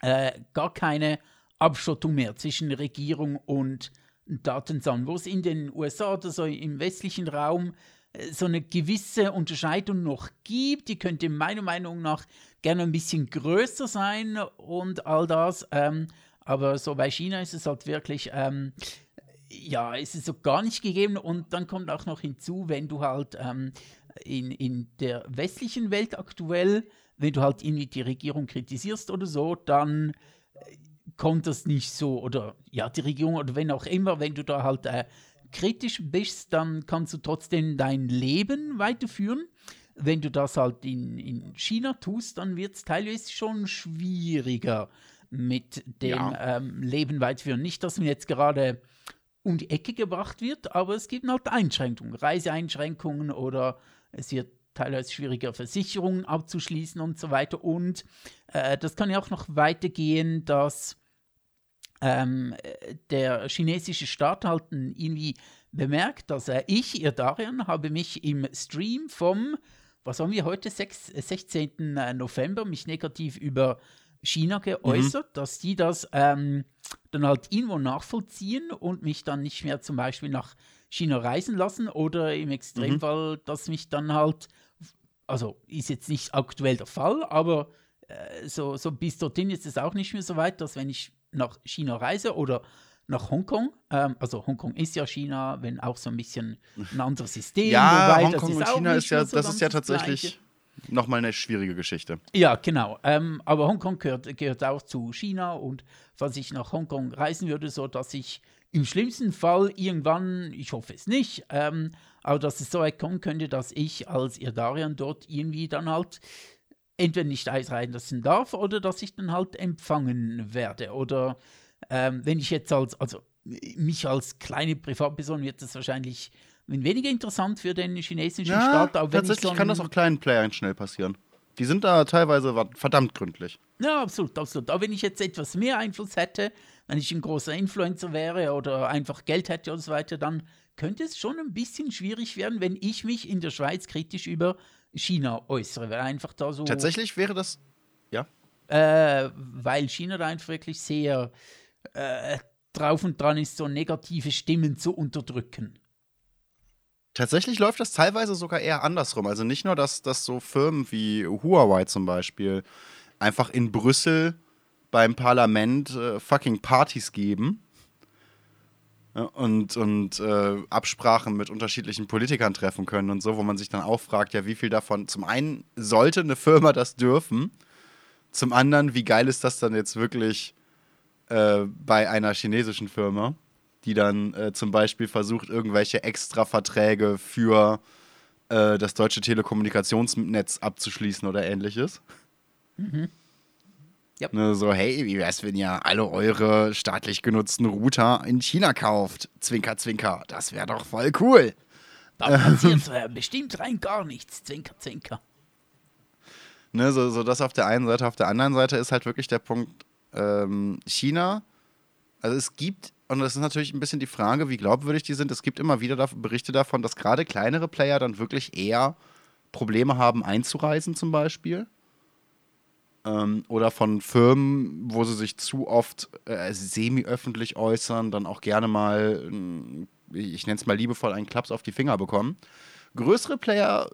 äh, gar keine Abschottung mehr zwischen Regierung und Datensammeln, wo es in den USA oder so im westlichen Raum äh, so eine gewisse Unterscheidung noch gibt. Die könnte meiner Meinung nach gerne ein bisschen größer sein und all das. Ähm, aber so bei China ist es halt wirklich, ähm, ja, ist es so gar nicht gegeben. Und dann kommt auch noch hinzu, wenn du halt ähm, in, in der westlichen Welt aktuell, wenn du halt irgendwie die Regierung kritisierst oder so, dann äh, kommt das nicht so, oder ja, die Regierung oder wenn auch immer, wenn du da halt äh, kritisch bist, dann kannst du trotzdem dein Leben weiterführen. Wenn du das halt in, in China tust, dann wird es teilweise schon schwieriger mit dem Ja. ähm, Leben weiterführen. Nicht, dass man jetzt gerade um die Ecke gebracht wird, aber es gibt halt Einschränkungen, Reiseeinschränkungen oder es wird teilweise schwieriger, Versicherungen abzuschließen und so weiter. Und äh, das kann ja auch noch weitergehen, dass ähm, äh, der chinesische Staat halt irgendwie bemerkt, dass äh, ich, ihr Darian, habe mich im Stream vom, was haben wir heute, 6, 16. November, mich negativ über China geäußert, dass die das ähm, dann halt irgendwo nachvollziehen und mich dann nicht mehr zum Beispiel nach China reisen lassen oder im Extremfall, dass mich dann halt, also ist jetzt nicht aktuell der Fall, aber äh, so, so bis dorthin ist es auch nicht mehr so weit, dass wenn ich nach China reise oder nach Hongkong, ähm, also Hongkong ist ja China, wenn auch so ein bisschen ein anderes System. Ja, wobei, das Hongkong und China ist ja, so das ist ja das Gleiche. Nochmal eine schwierige Geschichte. Ja, genau. Ähm, aber Hongkong gehört, gehört auch zu China und falls ich nach Hongkong reisen würde, so dass ich im schlimmsten Fall irgendwann, ich hoffe es nicht, ähm, aber dass es so weit kommen könnte, dass ich als Irdarian dort irgendwie dann halt entweder nicht einreisen lassen darf oder dass ich dann halt empfangen werde. Oder ähm, wenn ich jetzt als, also mich als kleine Privatperson wird das wahrscheinlich weniger interessant für den chinesischen Ja, Staat. Auch wenn ich tatsächlich so kann das auch kleinen Playern schnell passieren. Die sind da teilweise verdammt gründlich. Ja, absolut, absolut. Aber wenn ich jetzt etwas mehr Einfluss hätte, wenn ich ein großer Influencer wäre oder einfach Geld hätte und so weiter, dann könnte es schon ein bisschen schwierig werden, wenn ich mich in der Schweiz kritisch über China äußere. Weil einfach da so. Tatsächlich wäre das. Ja. Äh, weil China da einfach wirklich sehr äh, drauf und dran ist, so negative Stimmen zu unterdrücken. Tatsächlich läuft das teilweise sogar eher andersrum. Also nicht nur, dass, dass so Firmen wie Huawei zum Beispiel einfach in Brüssel beim Parlament äh, fucking Partys geben ja, und, und äh, Absprachen mit unterschiedlichen Politikern treffen können und so, wo man sich dann auch fragt, ja, wie viel davon, zum einen sollte eine Firma das dürfen, zum anderen, wie geil ist das dann jetzt wirklich äh, bei einer chinesischen Firma? Die dann äh, zum Beispiel versucht, irgendwelche Extra-Verträge für äh, das deutsche Telekommunikationsnetz abzuschließen oder ähnliches. Yep. Ne, so, hey, wie wär's, wenn ihr alle eure staatlich genutzten Router in China kauft? Zwinker, zwinker, das wäre doch voll cool. Da passiert äh, bestimmt rein gar nichts. Zwinker, zwinker. Ne, so, so das auf der einen Seite. Auf der anderen Seite ist halt wirklich der Punkt ähm, China. Also es gibt, und das ist natürlich ein bisschen die Frage, wie glaubwürdig die sind, es gibt immer wieder Berichte davon, dass gerade kleinere Player dann wirklich eher Probleme haben einzureisen zum Beispiel. Ähm, oder von Firmen, wo sie sich zu oft äh, semi-öffentlich äußern, dann auch gerne mal, ähm, ich nenne es mal liebevoll, einen Klaps auf die Finger bekommen. Größere Player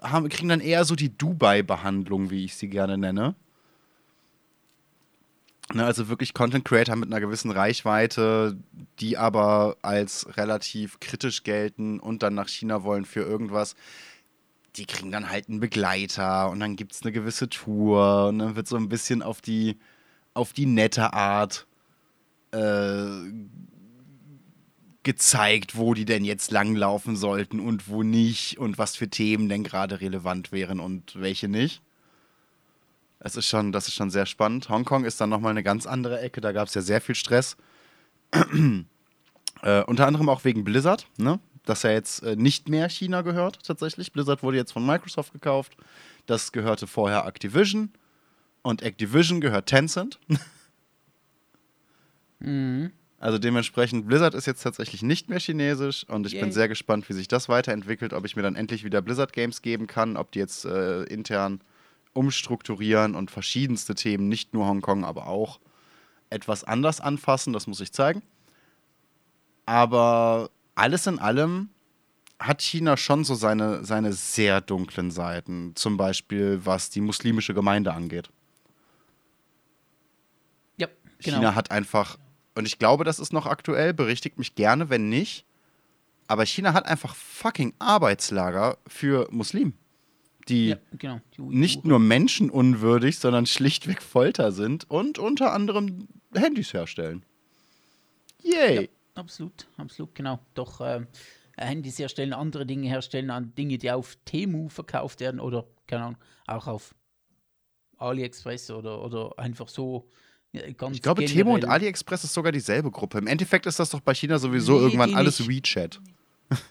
haben, kriegen dann eher so die Dubai-Behandlung, wie ich sie gerne nenne. Ne, also wirklich Content Creator mit einer gewissen Reichweite, die aber als relativ kritisch gelten und dann nach China wollen für irgendwas. Die kriegen dann halt einen Begleiter und dann gibt es eine gewisse Tour und dann wird so ein bisschen auf die, auf die nette Art äh, gezeigt, wo die denn jetzt langlaufen sollten und wo nicht und was für Themen denn gerade relevant wären und welche nicht. Das ist schon, das ist schon sehr spannend. Hongkong ist dann nochmal eine ganz andere Ecke, da gab es ja sehr viel Stress. äh, unter anderem auch wegen Blizzard, ne? dass ja jetzt äh, nicht mehr China gehört tatsächlich. Blizzard wurde jetzt von Microsoft gekauft. Das gehörte vorher Activision und Activision gehört Tencent. Also dementsprechend, Blizzard ist jetzt tatsächlich nicht mehr chinesisch und ich bin Yay. sehr gespannt, wie sich das weiterentwickelt, ob ich mir dann endlich wieder Blizzard Games geben kann, ob die jetzt äh, intern umstrukturieren und verschiedenste Themen, nicht nur Hongkong, aber auch etwas anders anfassen, das muss ich zeigen. Aber alles in allem hat China schon so seine, seine sehr dunklen Seiten, zum Beispiel was die muslimische Gemeinde angeht. Ja, genau. China hat einfach, und ich glaube, das ist noch aktuell, berichtigt mich gerne, wenn nicht, aber China hat einfach fucking Arbeitslager für Muslimen, die ja, genau. Die nicht nur menschenunwürdig, sondern schlichtweg Folter sind und unter anderem Handys herstellen. Yay! Ja, absolut, absolut, genau. Doch ähm, Handys herstellen, andere Dinge herstellen, an Dinge, die auf Temu verkauft werden oder, keine Ahnung, auch auf AliExpress oder, oder einfach so Ich glaube, Temo und. AliExpress ist sogar dieselbe Gruppe. Im Endeffekt ist das doch bei China sowieso Nee, irgendwann alles nicht. WeChat.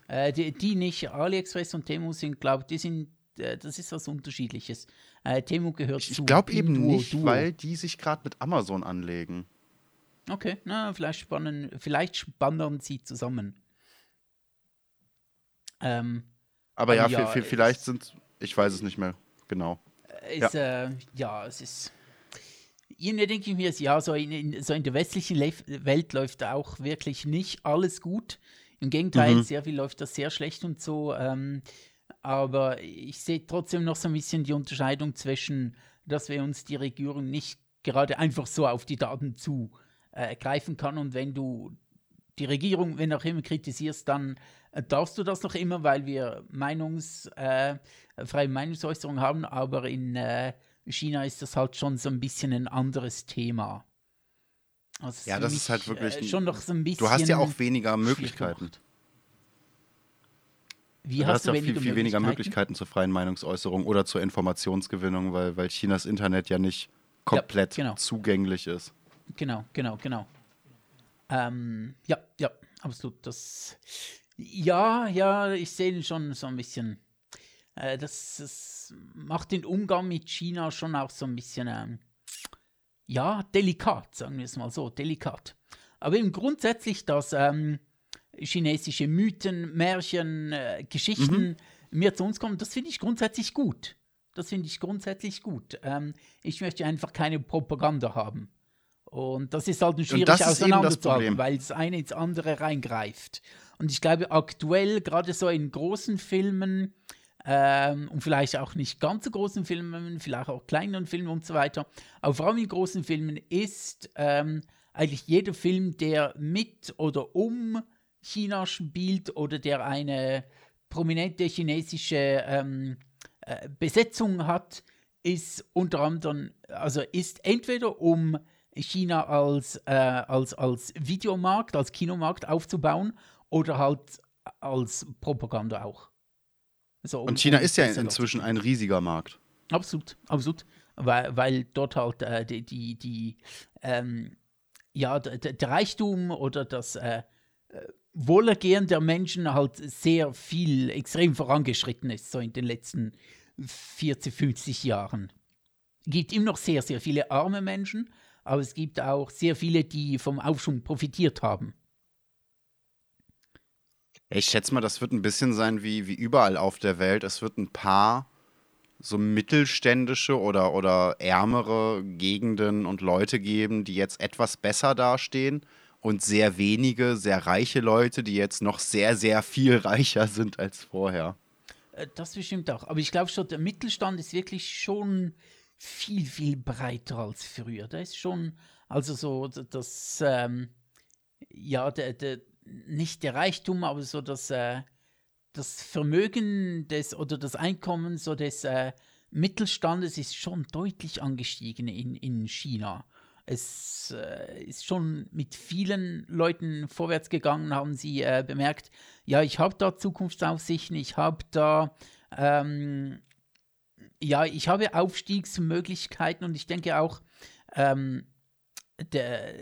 Äh, die, die nicht, AliExpress und Temu sind, glaube ich, die sind, äh, das ist was Unterschiedliches. Äh, Temu gehört zu Ich glaube eben Pinduo, nicht, Duo. weil die sich gerade mit Amazon anlegen. Okay, na, vielleicht spannen, vielleicht spannen sie zusammen. Ähm, Aber ja, Ja, vi- es- vielleicht sind, ich weiß es nicht mehr genau. ist, ja. Äh, ja, es ist. Irgendwie denke ich mir, ja, so in, in, so in der westlichen Lef Welt läuft auch wirklich nicht alles gut. Im Gegenteil, Mhm. sehr viel läuft das sehr schlecht und so. Ähm, aber ich sehe trotzdem noch so ein bisschen die Unterscheidung zwischen, dass wir uns die Regierung nicht gerade einfach so auf die Daten zu äh, kann und wenn du die Regierung, wenn auch immer kritisierst, dann äh, darfst du das noch immer, weil wir Meinungs, äh, freie Meinungsäußerung haben, aber in äh, China ist das halt schon so ein bisschen ein anderes Thema. Also Ja, das mich, ist halt wirklich Äh, schon noch so ein bisschen. Du hast ja auch weniger Möglichkeiten. gemacht. Wie Du hast hast du ja viel, viel weniger Möglichkeiten? Zur freien Meinungsäußerung oder zur Informationsgewinnung, weil, weil Chinas Internet ja nicht komplett genau. zugänglich ist. Genau, genau, genau. Ähm, ja, ja, absolut. Das, Ja, ja, ich sehe schon so ein bisschen. Äh, das, das, macht den Umgang mit China schon auch so ein bisschen, ähm, ja, delikat, sagen wir es mal so, delikat. Aber eben grundsätzlich, dass ähm, chinesische Mythen, Märchen, äh, Geschichten mhm. mir zu uns kommen, das finde ich grundsätzlich gut. Das finde ich grundsätzlich gut. Ähm, ich möchte einfach keine Propaganda haben. Und das ist halt schwierig auseinanderzuhalten, weil das eine ins andere reingreift. Und ich glaube, aktuell, gerade so in großen Filmen, ähm, und vielleicht auch nicht ganz so großen Filmen, vielleicht auch kleineren Filmen und so weiter, aber vor allem in großen Filmen ist ähm, eigentlich jeder Film, der mit oder um China spielt oder der eine prominente chinesische ähm, äh, Besetzung hat, ist unter anderem, also ist entweder um China als, äh, als, als Videomarkt, als Kinomarkt aufzubauen oder halt als Propaganda auch. So, um, Und China um ist ja inzwischen ein riesiger Markt. Absolut, absolut. Weil, weil dort halt äh, die, die, die ähm, ja, der, der, Reichtum oder das äh, äh Wohlergehen der Menschen halt sehr viel, extrem vorangeschritten ist, so in den letzten 40, 50 Jahren. Es gibt immer noch sehr, sehr viele arme Menschen, aber es gibt auch sehr viele, die vom Aufschwung profitiert haben. Ich schätze mal, das wird ein bisschen sein wie, wie überall auf der Welt. Es wird ein paar so mittelständische oder, oder ärmere Gegenden und Leute geben, die jetzt etwas besser dastehen und sehr wenige, sehr reiche Leute, die jetzt noch sehr, sehr viel reicher sind als vorher. Äh, das bestimmt auch. Aber ich glaube schon, der Mittelstand ist wirklich schon viel, viel breiter als früher. Da ist schon, also so das, ähm, ja, der, der, nicht der Reichtum, aber so das, äh, das Vermögen des oder das Einkommen so des äh, Mittelstandes ist schon deutlich angestiegen in, in China. Es äh, ist schon mit vielen Leuten vorwärts gegangen, haben sie äh, bemerkt, ja, ich habe da Zukunftsaussichten, ich habe da, ähm, ja, ich habe Aufstiegsmöglichkeiten und ich denke auch, ähm, der,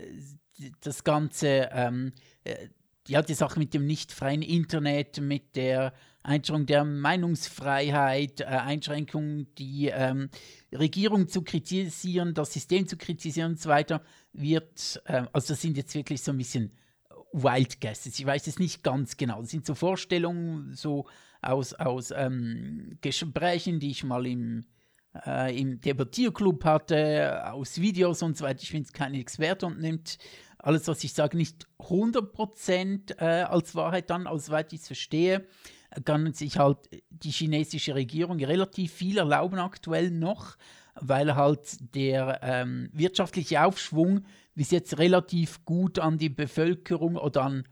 das Ganze, ähm, äh, ja, die Sache mit dem nicht freien Internet, mit der Einschränkung der Meinungsfreiheit, äh, Einschränkung, die ähm, Regierung zu kritisieren, das System zu kritisieren und so weiter, wird, äh, also das sind jetzt wirklich so ein bisschen Wild Guesses. Ich weiß es nicht ganz genau. Das sind so Vorstellungen so aus, aus ähm, Gesprächen, die ich mal im, äh, im Debattierclub hatte, aus Videos und so weiter. Ich bin es kein Experte und nimmt alles, was ich sage, nicht 100% äh, als Wahrheit dann, also, soweit ich es verstehe, kann sich halt die chinesische Regierung relativ viel erlauben aktuell noch, weil halt der ähm, wirtschaftliche Aufschwung bis jetzt relativ gut an die Bevölkerung oder an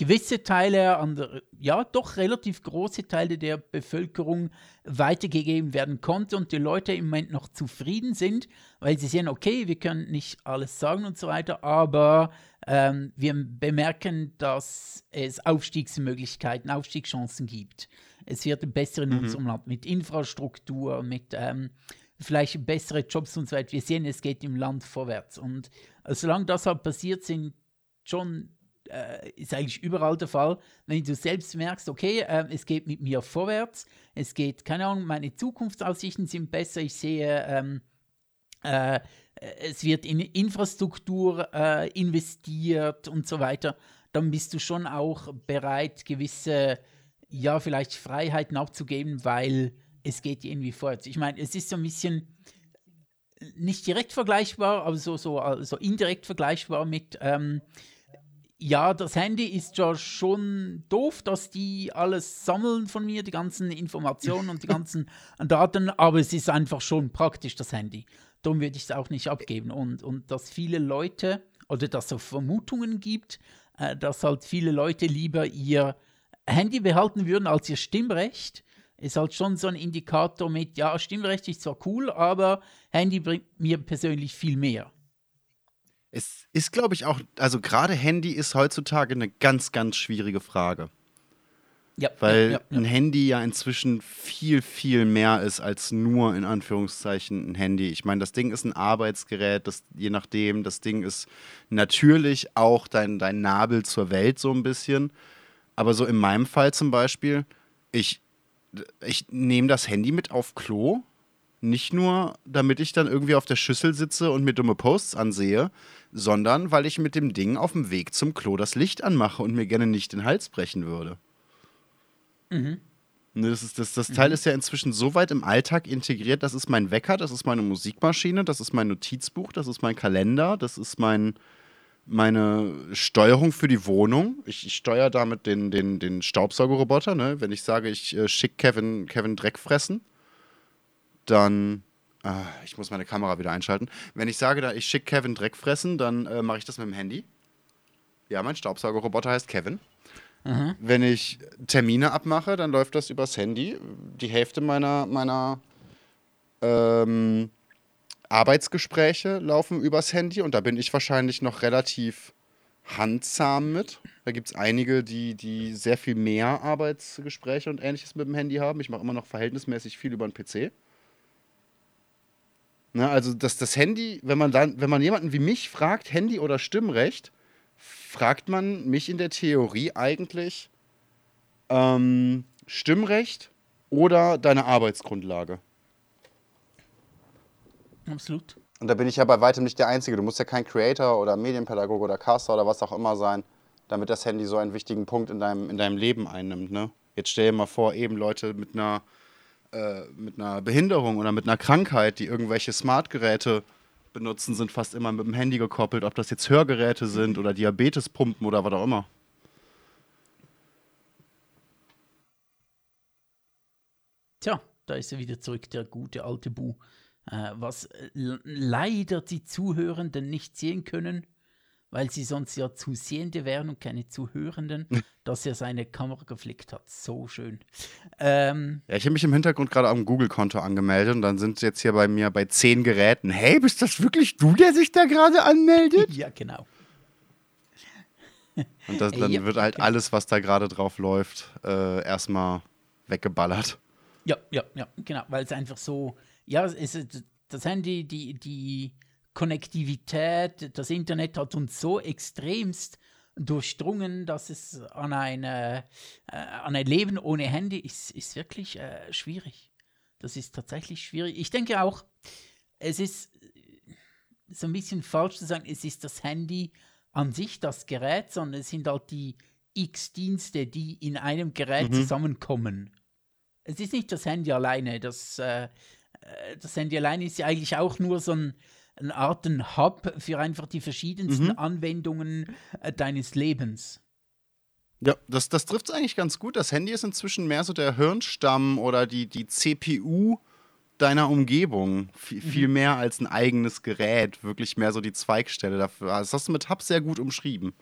gewisse Teile, an der, ja doch relativ große Teile der Bevölkerung weitergegeben werden konnte und die Leute im Moment noch zufrieden sind, weil sie sehen, okay, wir können nicht alles sagen und so weiter, aber ähm, wir bemerken, dass es Aufstiegsmöglichkeiten, Aufstiegschancen gibt. Es wird besser in mhm. unserem Land mit Infrastruktur, mit ähm, vielleicht bessere Jobs und so weiter. Wir sehen, es geht im Land vorwärts. Und solange das halt passiert, sind schon äh, ist eigentlich überall der Fall, wenn du selbst merkst, okay, äh, es geht mit mir vorwärts, es geht, keine Ahnung, meine Zukunftsaussichten sind besser, ich sehe, ähm, äh, es wird in Infrastruktur äh, investiert und so weiter, dann bist du schon auch bereit, gewisse, ja, vielleicht Freiheiten abzugeben, weil es geht irgendwie vorwärts. Ich meine, es ist so ein bisschen nicht direkt vergleichbar, aber so, so, so indirekt vergleichbar mit ähm, ja, das Handy ist ja schon doof, dass die alles sammeln von mir, die ganzen Informationen und die ganzen Daten, aber es ist einfach schon praktisch, das Handy. Darum würde ich es auch nicht abgeben. Und, und dass viele Leute, oder dass es Vermutungen gibt, äh, dass halt viele Leute lieber ihr Handy behalten würden als ihr Stimmrecht, ist halt schon so ein Indikator mit, ja, Stimmrecht ist zwar cool, aber Handy bringt mir persönlich viel mehr. Es ist, glaube ich, auch, also gerade Handy ist heutzutage eine ganz, ganz schwierige Frage. Ja. Weil ja, ja, ein Handy ja inzwischen viel, viel mehr ist als nur in Anführungszeichen ein Handy. Ich meine, das Ding ist ein Arbeitsgerät, das, je nachdem, das Ding ist natürlich auch dein, dein Nabel zur Welt so ein bisschen. Aber so in meinem Fall zum Beispiel, ich, ich nehme das Handy mit auf Klo. Nicht nur, damit ich dann irgendwie auf der Schüssel sitze und mir dumme Posts ansehe, sondern weil ich mit dem Ding auf dem Weg zum Klo das Licht anmache und mir gerne nicht den Hals brechen würde. Mhm. Ne, das, ist, das, das Teil mhm. ist ja inzwischen so weit im Alltag integriert. Das ist mein Wecker, das ist meine Musikmaschine, das ist mein Notizbuch, das ist mein Kalender, das ist mein, meine Steuerung für die Wohnung. Ich, ich steuere damit den, den, den Staubsaugerroboter. Ne? Wenn ich sage, ich äh, schicke Kevin, Kevin Dreck fressen, dann. Ah, ich muss meine Kamera wieder einschalten. Wenn ich sage, da, ich schicke Kevin Dreck fressen, dann äh, mache ich das mit dem Handy. Ja, mein Staubsaugerroboter heißt Kevin. Mhm. Wenn ich Termine abmache, dann läuft das übers Handy. Die Hälfte meiner, meiner ähm, Arbeitsgespräche laufen übers Handy und da bin ich wahrscheinlich noch relativ handsam mit. Da gibt es einige, die, die sehr viel mehr Arbeitsgespräche und ähnliches mit dem Handy haben. Ich mache immer noch verhältnismäßig viel über den PC. Ne, also das, das Handy, wenn man dann, wenn man jemanden wie mich fragt, Handy oder Stimmrecht, fragt man mich in der Theorie eigentlich ähm, Stimmrecht oder deine Arbeitsgrundlage. Absolut. Und da bin ich ja bei weitem nicht der Einzige. Du musst ja kein Creator oder Medienpädagoge oder Caster oder was auch immer sein, damit das Handy so einen wichtigen Punkt in deinem, in deinem Leben einnimmt. Ne? Jetzt stell dir mal vor, eben Leute mit einer, äh, mit einer Behinderung oder mit einer Krankheit, die irgendwelche Smartgeräte benutzen, sind fast immer mit dem Handy gekoppelt, ob das jetzt Hörgeräte sind oder Diabetespumpen oder was auch immer. Tja, da ist er wieder zurück, der gute alte Bu. Äh, was äh, leider die Zuhörenden nicht sehen können, weil sie sonst ja Zusehende wären und keine Zuhörenden, dass er seine Kamera geflickt hat. So schön. Ähm, ja, ich habe mich im Hintergrund gerade am Google-Konto angemeldet und dann sind sie jetzt hier bei mir bei zehn Geräten. Hey, bist das wirklich du, der sich da gerade anmeldet? ja, genau. Und das, dann ja, wird halt alles, was da gerade drauf läuft, äh, erstmal weggeballert. Ja, ja, ja, genau, weil es einfach so, ja, es ist das Handy, die, die Konnektivität, das Internet hat uns so extremst durchdrungen, dass es an, eine, äh, an ein Leben ohne Handy ist, ist wirklich äh, schwierig. Das ist tatsächlich schwierig. Ich denke auch, es ist so ein bisschen falsch zu sagen, es ist das Handy an sich, das Gerät, sondern es sind halt die X-Dienste, die in einem Gerät mhm. zusammenkommen. Es ist nicht das Handy alleine. Das, äh, äh das Handy alleine ist ja eigentlich auch nur so ein eine Art ein Hub für einfach die verschiedensten mhm. Anwendungen äh, deines Lebens. Ja, das, das trifft es eigentlich ganz gut. Das Handy ist inzwischen mehr so der Hirnstamm oder die, die CPU deiner Umgebung. V mhm. Viel mehr als ein eigenes Gerät. Wirklich mehr so die Zweigstelle dafür. Das hast du mit Hub sehr gut umschrieben.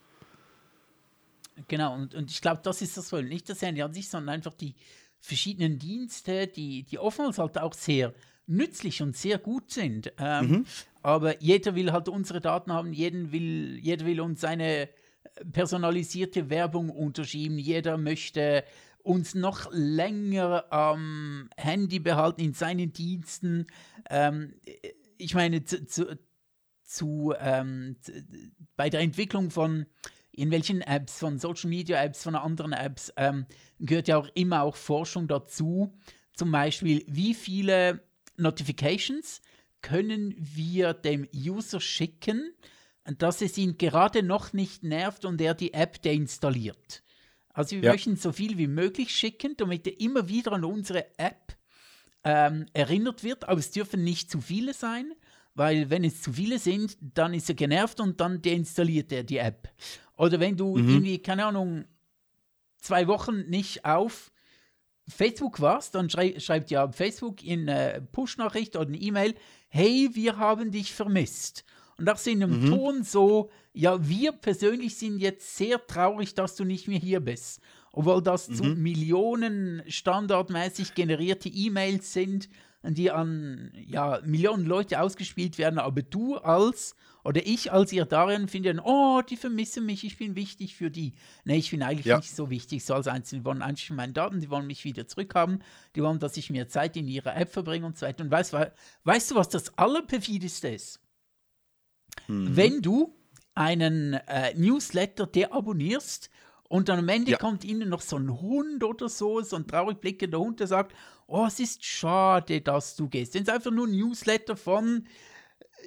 Genau, und, und ich glaube, das ist das Tolle. Nicht das Handy an sich, sondern einfach die verschiedenen Dienste, die, die oftmals halt auch sehr nützlich und sehr gut sind. Ähm, mhm. Aber jeder will halt unsere Daten haben, jeden will, jeder will uns seine personalisierte Werbung unterschieben, jeder möchte uns noch länger am Handy behalten in seinen Diensten. Ähm, ich meine, zu, zu, zu, ähm, bei der Entwicklung von irgendwelchen Apps, von Social Media Apps, von anderen Apps, ähm, gehört ja auch immer auch Forschung dazu. Zum Beispiel, wie viele Notifications können wir dem User schicken, dass es ihn gerade noch nicht nervt und er die App deinstalliert. Also wir ja. möchten so viel wie möglich schicken, damit er immer wieder an unsere App ähm, erinnert wird, aber es dürfen nicht zu viele sein, weil wenn es zu viele sind, dann ist er genervt und dann deinstalliert er die App. Oder wenn du mhm. irgendwie, keine Ahnung, zwei Wochen nicht auf Facebook warst, dann schrei schreibt ja Facebook in eine Push-Nachricht oder eine E-Mail, hey, wir haben dich vermisst. Und so in einem mhm. Ton so, ja, wir persönlich sind jetzt sehr traurig, dass du nicht mehr hier bist. Obwohl das mhm. zu Millionen standardmäßig generierte E-Mails sind, die an ja, Millionen Leute ausgespielt werden, aber du als oder ich als ihr darin finde, oh, die vermissen mich, ich bin wichtig für die. Nee, ich bin eigentlich ja. nicht so wichtig, so als Einzelne. Die wollen eigentlich meine Daten, die wollen mich wieder zurückhaben, die wollen, dass ich mehr Zeit in ihrer App verbringe und so weiter. Und weißt, weißt du, was das Allerperfideste ist? Mhm. Wenn du einen äh, Newsletter deabonnierst Und dann am Ende Ja. kommt ihnen noch so ein Hund oder so, so ein traurig blickender Hund, der sagt, oh, es ist schade, dass du gehst. Das ist einfach nur ein Newsletter von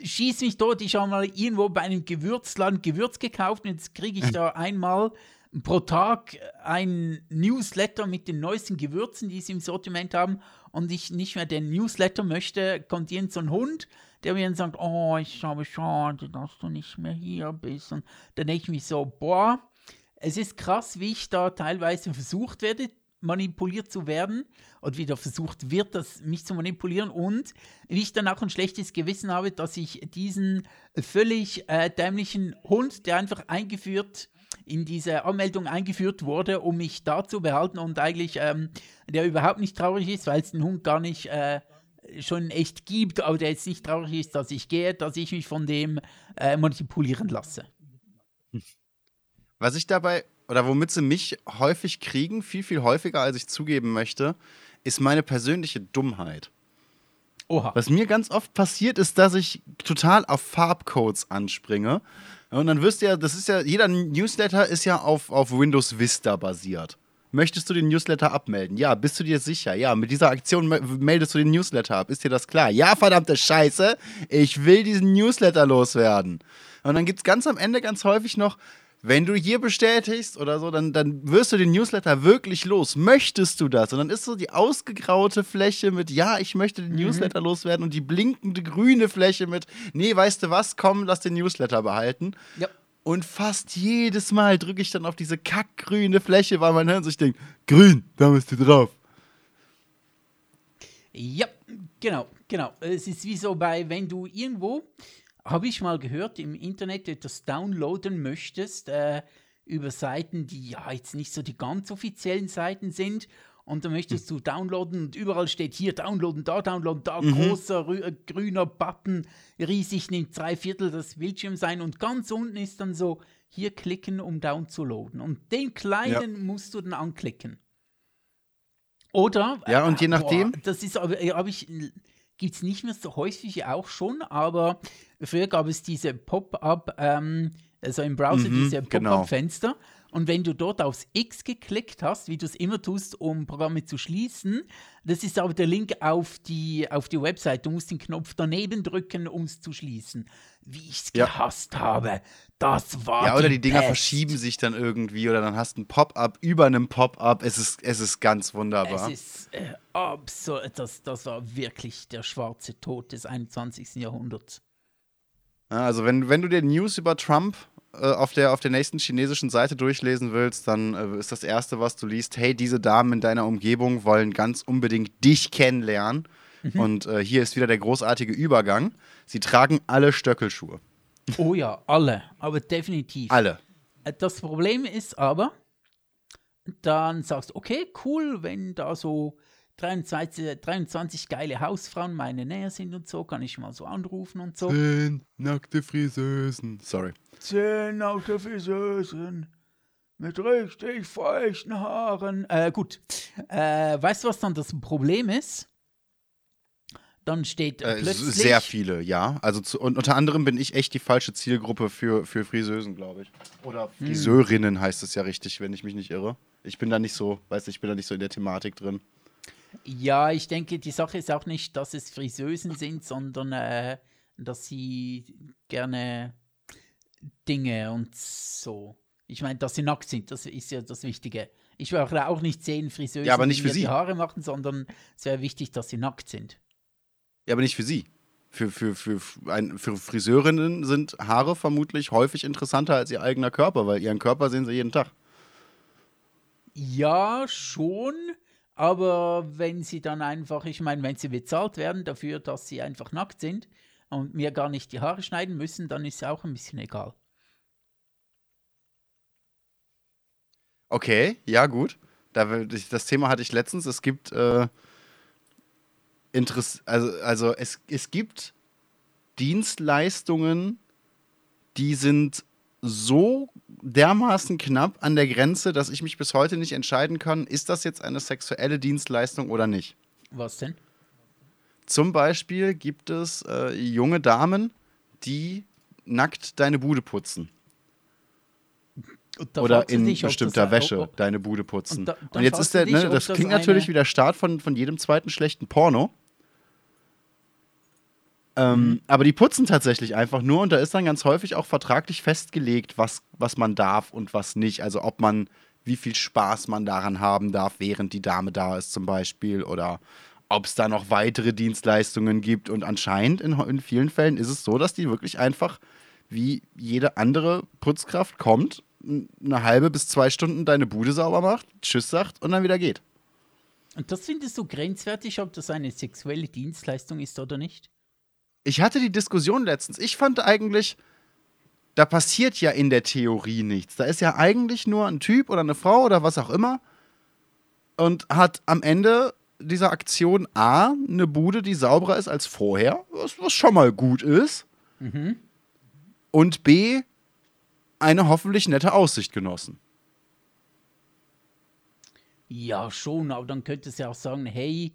schieß mich tot, ich habe mal irgendwo bei einem Gewürzladen Gewürz gekauft und jetzt kriege ich da einmal pro Tag ein Newsletter mit den neuesten Gewürzen, die sie im Sortiment haben und ich nicht mehr den Newsletter möchte, kommt irgend so ein Hund, der mir dann sagt, oh, ich habe schade, dass du nicht mehr hier bist. Und dann denke ich mir so, boah, es ist krass, wie ich da teilweise versucht werde, manipuliert zu werden oder wieder versucht wird, das, mich zu manipulieren und wie ich dann auch ein schlechtes Gewissen habe, dass ich diesen völlig äh, dämlichen Hund, der einfach eingeführt in diese Anmeldung eingeführt wurde, um mich da zu behalten und eigentlich ähm, der überhaupt nicht traurig ist, weil es den Hund gar nicht äh, schon echt gibt, aber der jetzt nicht traurig ist, dass ich gehe, dass ich mich von dem äh, manipulieren lasse. Was ich dabei, oder womit sie mich häufig kriegen, viel, viel häufiger, als ich zugeben möchte, ist meine persönliche Dummheit. Oha. Was mir ganz oft passiert, ist, dass ich total auf Farbcodes anspringe. Und dann wirst du ja, das ist ja, jeder Newsletter ist ja auf, auf Windows Vista basiert. Möchtest du den Newsletter abmelden? Ja, bist du dir sicher? Ja, mit dieser Aktion me- meldest du den Newsletter ab. Ist dir das klar? Ja, verdammte Scheiße, ich will diesen Newsletter loswerden. Und dann gibt es ganz am Ende ganz häufig noch, wenn du hier bestätigst oder so, dann, dann wirst du den Newsletter wirklich los. Möchtest du das? Und dann ist so die ausgegraute Fläche mit, ja, ich möchte den Newsletter loswerden und die blinkende grüne Fläche mit, nee, weißt du was, komm, lass den Newsletter behalten. Ja. Und fast jedes Mal drücke ich dann auf diese kackgrüne Fläche, weil mein Hirn sich denkt, grün, da bist du drauf. Ja, genau, genau. Es ist wie so bei, wenn du irgendwo, habe ich mal gehört, im Internet etwas downloaden möchtest, äh, über Seiten, die ja jetzt nicht so die ganz offiziellen Seiten sind. Und dann möchtest du downloaden und überall steht hier downloaden, da downloaden, da großer rü- äh, grüner Button, riesig, nimmt drei Viertel des Bildschirms sein und ganz unten ist dann so, hier klicken, um downzuladen. Und den kleinen musst du dann anklicken. Oder? Ja, und je nachdem- Boah, das ist aber, äh, hab ich, gibt es nicht mehr so häufig auch schon, aber früher gab es diese Pop-up, ähm, also im Browser Mhm, diese genau. Und wenn du dort aufs X geklickt hast, wie du es immer tust, um Programme zu schließen, das ist aber der Link auf die, auf die Website. Du musst den Knopf daneben drücken, um es zu schließen. Wie ich es Ja. gehasst habe. Das war Ja, oder die Dinger Pest. verschieben sich dann irgendwie oder dann hast du ein Pop-up über einem Pop-up. Es ist, es ist ganz wunderbar. Es ist äh, absolut, das, das war wirklich der schwarze Tod des 21. Jahrhunderts. Ja, also wenn, wenn du dir News über Trump auf, der, auf der nächsten chinesischen Seite durchlesen willst, dann äh, ist das Erste, was du liest, hey, diese Damen in deiner Umgebung wollen ganz unbedingt dich kennenlernen. Und äh, hier ist wieder der großartige Übergang. Sie tragen alle Stöckelschuhe. Oh ja, alle, aber definitiv. Alle. Äh, Das Problem ist aber, dann sagst du, okay, cool, wenn da so 23, 23 geile Hausfrauen meine Nähe sind und so, kann ich mal so anrufen und so. Zehn nackte Friseusen. Sorry. Zehn Autofriseusen mit richtig feuchten Haaren. Äh, gut. Äh, weißt du, was dann das Problem ist? Dann steht Äh, plötzlich... sehr viele, ja. Also zu, und unter anderem bin ich echt die falsche Zielgruppe für, für Friseusen, glaube ich. Oder Friseurinnen heißt es ja richtig, wenn ich mich nicht irre. Ich bin da nicht so, weißt du, ich bin da nicht so in der Thematik drin. Ja, ich denke, die Sache ist auch nicht, dass es Friseusen sind, sondern äh, dass sie gerne Dinge und so. Ich meine, dass sie nackt sind, das ist ja das Wichtige. Ich will auch nicht sehen, Friseusen, Ja, aber nicht die für sie. die Haare machen, sondern es wäre wichtig, dass sie nackt sind. Ja, aber nicht für sie. Für, für, für, ein, für Friseurinnen sind Haare vermutlich häufig interessanter als ihr eigener Körper, weil ihren Körper sehen sie jeden Tag. Ja, schon. Aber wenn sie dann einfach, ich meine, wenn sie bezahlt werden dafür, dass sie einfach nackt sind und mir gar nicht die Haare schneiden müssen, dann ist es auch ein bisschen egal. Okay, ja, gut. Das Thema hatte ich letztens. Es gibt äh, Interess also, also es, es gibt Dienstleistungen, die sind so dermaßen knapp an der Grenze, dass ich mich bis heute nicht entscheiden kann, ist das jetzt eine sexuelle Dienstleistung oder nicht. Was denn? Zum Beispiel gibt es äh, junge Damen, die nackt deine Bude putzen. Oder in sich, ob bestimmter das- Wäsche ob- ob- deine Bude putzen. Und da- Und, jetzt ist der, ne, das das klingt natürlich wie der Start von, von jedem zweiten schlechten Porno. Ähm, Mhm. Aber die putzen tatsächlich einfach nur und da ist dann ganz häufig auch vertraglich festgelegt, was, was man darf und was nicht. Also ob man, wie viel Spaß man daran haben darf, während die Dame da ist zum Beispiel oder ob es da noch weitere Dienstleistungen gibt. Und anscheinend in, in vielen Fällen ist es so, dass die wirklich einfach wie jede andere Putzkraft kommt, eine halbe bis zwei Stunden deine Bude sauber macht, Tschüss sagt und dann wieder geht. Und das findest du grenzwertig, ob das eine sexuelle Dienstleistung ist oder nicht? Ich hatte die Diskussion letztens. Ich fand eigentlich, da passiert ja in der Theorie nichts. Da ist ja eigentlich nur ein Typ oder eine Frau oder was auch immer und hat am Ende dieser Aktion A eine Bude, die sauberer ist als vorher, was, was schon mal gut ist, und B eine hoffentlich nette Aussicht genossen. Ja, schon, aber dann könntest du ja auch sagen, hey,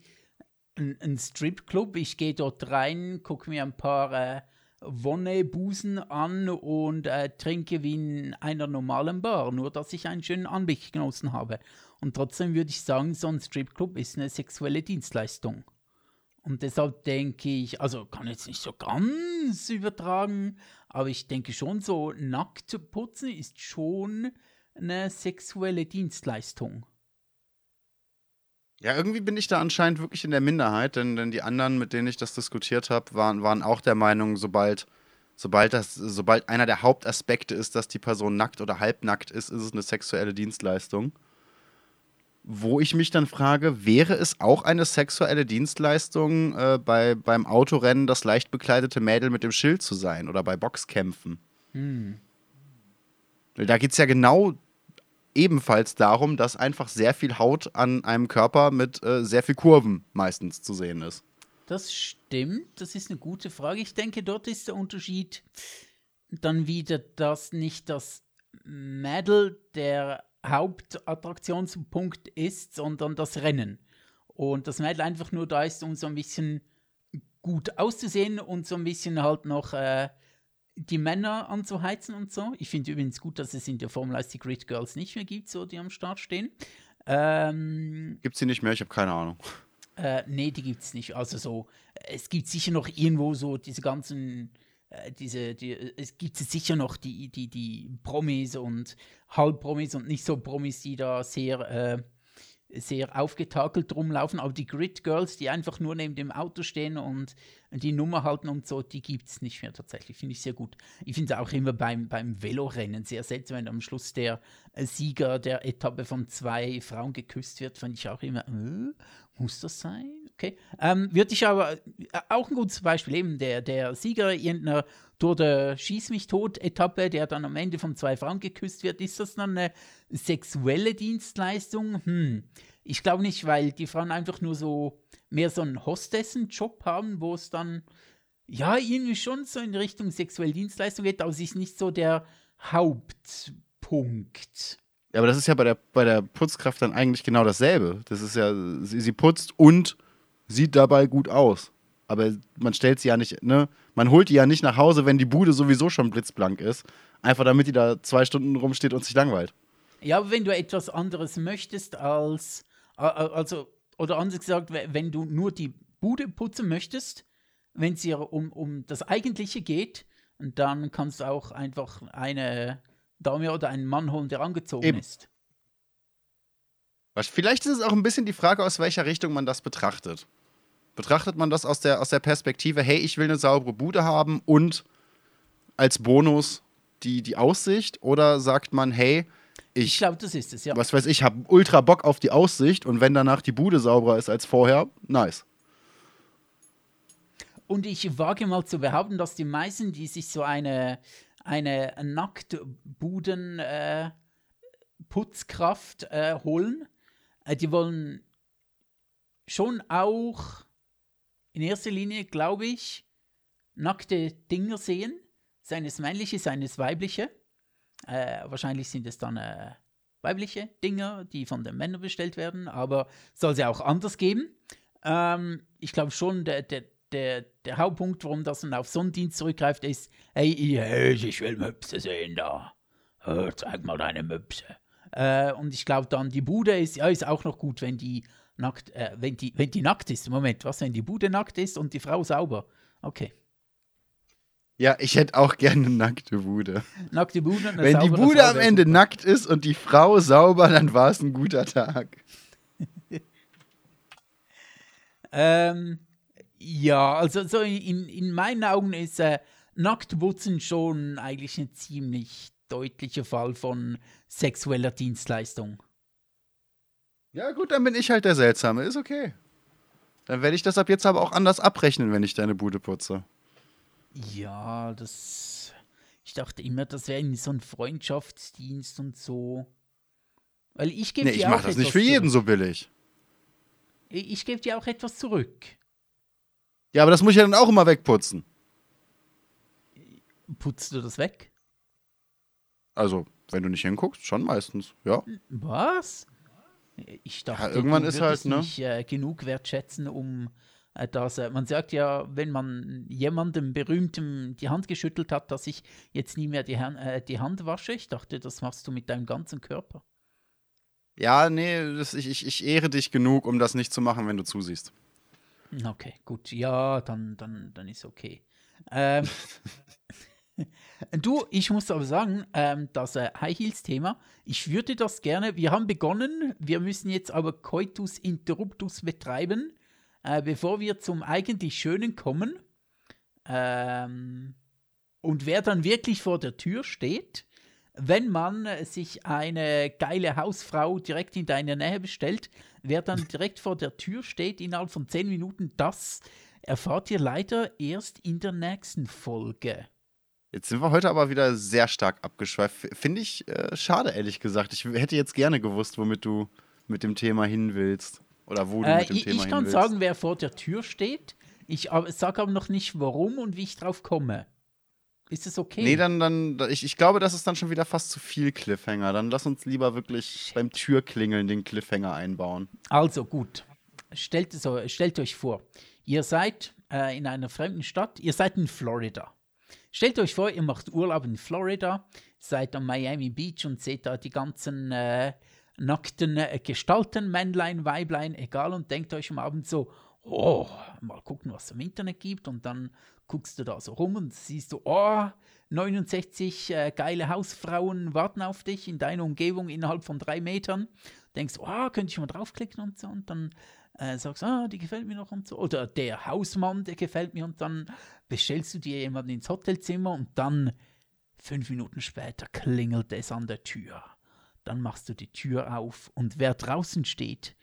ein, ein Stripclub, ich gehe dort rein, gucke mir ein paar äh, Wonnebusen an und äh, trinke wie in einer normalen Bar, nur dass ich einen schönen Anblick genossen habe. Und trotzdem würde ich sagen, so ein Stripclub ist eine sexuelle Dienstleistung. Und deshalb denke ich, also kann jetzt nicht so ganz übertragen, aber ich denke schon, so nackt putzen ist schon eine sexuelle Dienstleistung. Ja, irgendwie bin ich da anscheinend wirklich in der Minderheit, denn, denn die anderen, mit denen ich das diskutiert habe, waren, waren auch der Meinung, sobald, sobald, das, sobald einer der Hauptaspekte ist, dass die Person nackt oder halbnackt ist, ist es eine sexuelle Dienstleistung. Wo ich mich dann frage, wäre es auch eine sexuelle Dienstleistung, äh, bei, beim Autorennen das leicht bekleidete Mädel mit dem Schild zu sein oder bei Boxkämpfen? Weil Da geht es ja genau ebenfalls darum, dass einfach sehr viel Haut an einem Körper mit äh, sehr viel Kurven meistens zu sehen ist. Das stimmt, das ist eine gute Frage. Ich denke, dort ist der Unterschied dann wieder, dass nicht das Mädel der Hauptattraktionspunkt ist, sondern das Rennen. Und das Mädel einfach nur da ist, um so ein bisschen gut auszusehen und so ein bisschen halt noch äh, die Männer anzuheizen und so. Ich finde übrigens gut, dass es in der Formel 1 die Grid Girls nicht mehr gibt, so die am Start stehen. Ähm, Gibt's die nicht mehr? Ich habe keine Ahnung. äh, nee, die gibt's nicht. Also so, es gibt sicher noch irgendwo so diese ganzen, äh, diese, die, es gibt sicher noch die, die, die Promis und Halbpromis und nicht so Promis, die da sehr, äh, sehr aufgetakelt rumlaufen, aber die Grid Girls, die einfach nur neben dem Auto stehen und die Nummer halten und so, die gibt es nicht mehr tatsächlich. Finde ich sehr gut. Ich finde es auch immer beim, beim Velorennen sehr seltsam, wenn am Schluss der äh, Sieger der Etappe von zwei Frauen geküsst wird, fand ich auch immer, äh, muss das sein? Okay. Ähm, würde ich aber äh, auch ein gutes Beispiel eben, der, der Sieger irgendeiner Tour de Schieß mich tot Etappe, der dann am Ende von zwei Frauen geküsst wird, ist das dann eine sexuelle Dienstleistung? Hm. Ich glaube nicht, weil die Frauen einfach nur so mehr so einen Hostessen-Job haben, wo es dann ja irgendwie schon so in Richtung sexuelle Dienstleistung geht, aber es ist nicht so der Hauptpunkt. Ja, aber das ist ja bei der, bei der Putzkraft dann eigentlich genau dasselbe. Das ist ja, sie, sie putzt und sieht dabei gut aus. Aber man stellt sie ja nicht, ne? Man holt die ja nicht nach Hause, wenn die Bude sowieso schon blitzblank ist. Einfach damit die da zwei Stunden rumsteht und sich langweilt. Ja, aber wenn du etwas anderes möchtest als, also, oder anders gesagt, we- wenn du nur die Bude putzen möchtest, wenn es dir um, um das Eigentliche geht, dann kannst du auch einfach eine Dame oder einen Mann holen, der angezogen Eben. ist. Vielleicht ist es auch ein bisschen die Frage, aus welcher Richtung man das betrachtet. Betrachtet man das aus der, aus der Perspektive, hey, ich will eine saubere Bude haben und als Bonus die, die Aussicht? Oder sagt man, hey, Ich ich, glaube, das ist es, ja. was weiß ich, habe ultra Bock auf die Aussicht und wenn danach die Bude sauberer ist als vorher, nice. Und ich wage mal zu behaupten, dass die meisten, die sich so eine, eine Nacktbuden äh, äh, holen, äh, die wollen schon auch in erster Linie, glaube ich, nackte Dinger sehen. Seines männliche, seines weibliche. Äh, wahrscheinlich sind es dann äh, weibliche Dinger, die von den Männern bestellt werden, aber soll es ja auch anders geben. Ähm, ich glaube schon, der, der, der, der Hauptpunkt, warum das dann auf so einen Dienst zurückgreift, ist, hey, ich, ich will Möpse sehen da. "Hör, zeig mal deine Möpse. Äh, und ich glaube dann, die Bude ist, ja, ist auch noch gut, wenn die nackt, äh, wenn die, wenn die nackt ist. Moment, was, wenn die Bude nackt ist und die Frau sauber? Okay. Ja, ich hätte auch gerne eine nackte Bude. Nackte Bude und eine Wenn die Bude am Ende super. nackt ist und die Frau sauber, dann war es ein guter Tag. Ähm, ja, also so in, in meinen Augen ist äh, Nacktputzen schon eigentlich ein ziemlich deutlicher Fall von sexueller Dienstleistung. Ja, gut, dann bin ich halt der Seltsame. Ist okay. Dann werde ich das ab jetzt aber auch anders abrechnen, wenn ich deine Bude putze. Ja, das. Ich dachte immer, das wäre so ein Freundschaftsdienst und so. Weil ich gebe Nee, ich dir auch mache das nicht für jeden zurück. so billig. Ich, ich gebe dir auch etwas zurück. Ja, aber das muss ich ja dann auch immer wegputzen. Putzt du das weg? Also, wenn du nicht hinguckst, schon meistens, ja. Was? Ich dachte, irgendwann du ist halt, ne? mich äh, genug wertschätzen, um äh, das. Äh, man sagt ja, wenn man jemandem berühmtem die Hand geschüttelt hat, dass ich jetzt nie mehr die, Han äh, die Hand wasche. Ich dachte, das machst du mit deinem ganzen Körper. Ja, nee, das, ich, ich, ich ehre dich genug, um das nicht zu machen, wenn du zusiehst. Okay, gut. Ja, dann, dann, dann ist okay. Ähm, du, ich muss aber sagen, ähm, das äh, High Heels-Thema, ich würde das gerne, wir haben begonnen, wir müssen jetzt aber Coitus Interruptus betreiben, äh, bevor wir zum eigentlich Schönen kommen. Ähm, und wer dann wirklich vor der Tür steht, wenn man äh, sich eine geile Hausfrau direkt in deiner Nähe bestellt, wer dann direkt vor der Tür steht innerhalb von 10 Minuten, das erfahrt ihr leider erst in der nächsten Folge. Jetzt sind wir heute aber wieder sehr stark abgeschweift. Finde ich äh, schade, ehrlich gesagt. Ich hätte jetzt gerne gewusst, womit du mit dem Thema hin willst. Oder wo du Äh, mit dem ich, Thema ich hin kann willst. sagen, wer vor der Tür steht. Ich sage aber noch nicht, warum und wie ich drauf komme. Ist es okay? Nee, dann, dann, ich, ich glaube, das ist dann schon wieder fast zu viel Cliffhanger. Dann lass uns lieber wirklich beim Türklingeln den Cliffhanger einbauen. Also gut, stellt, so, stellt euch vor, ihr seid äh, in einer fremden Stadt, ihr seid in Florida. Stellt euch vor, ihr macht Urlaub in Florida, seid am Miami Beach und seht da die ganzen äh, nackten äh, Gestalten, Männlein, Weiblein, egal, und denkt euch am Abend so, oh, mal gucken, was es im Internet gibt. Und dann guckst du da so rum und siehst du, oh, 69 äh, geile Hausfrauen warten auf dich in deiner Umgebung innerhalb von drei Metern. Denkst, oh, könnte ich mal draufklicken und so. Und dann äh, sagst du, ah, die gefällt mir noch und so. Oder der Hausmann, der gefällt mir. Und dann bestellst du dir jemanden ins Hotelzimmer und dann fünf Minuten später klingelt es an der Tür. Dann machst du die Tür auf und wer draußen steht,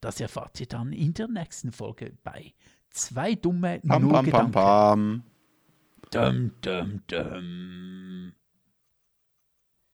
das erfahrt ihr dann in der nächsten Folge bei zwei dumme Pam, nur pam, pam, pam. Dum, dum, dum.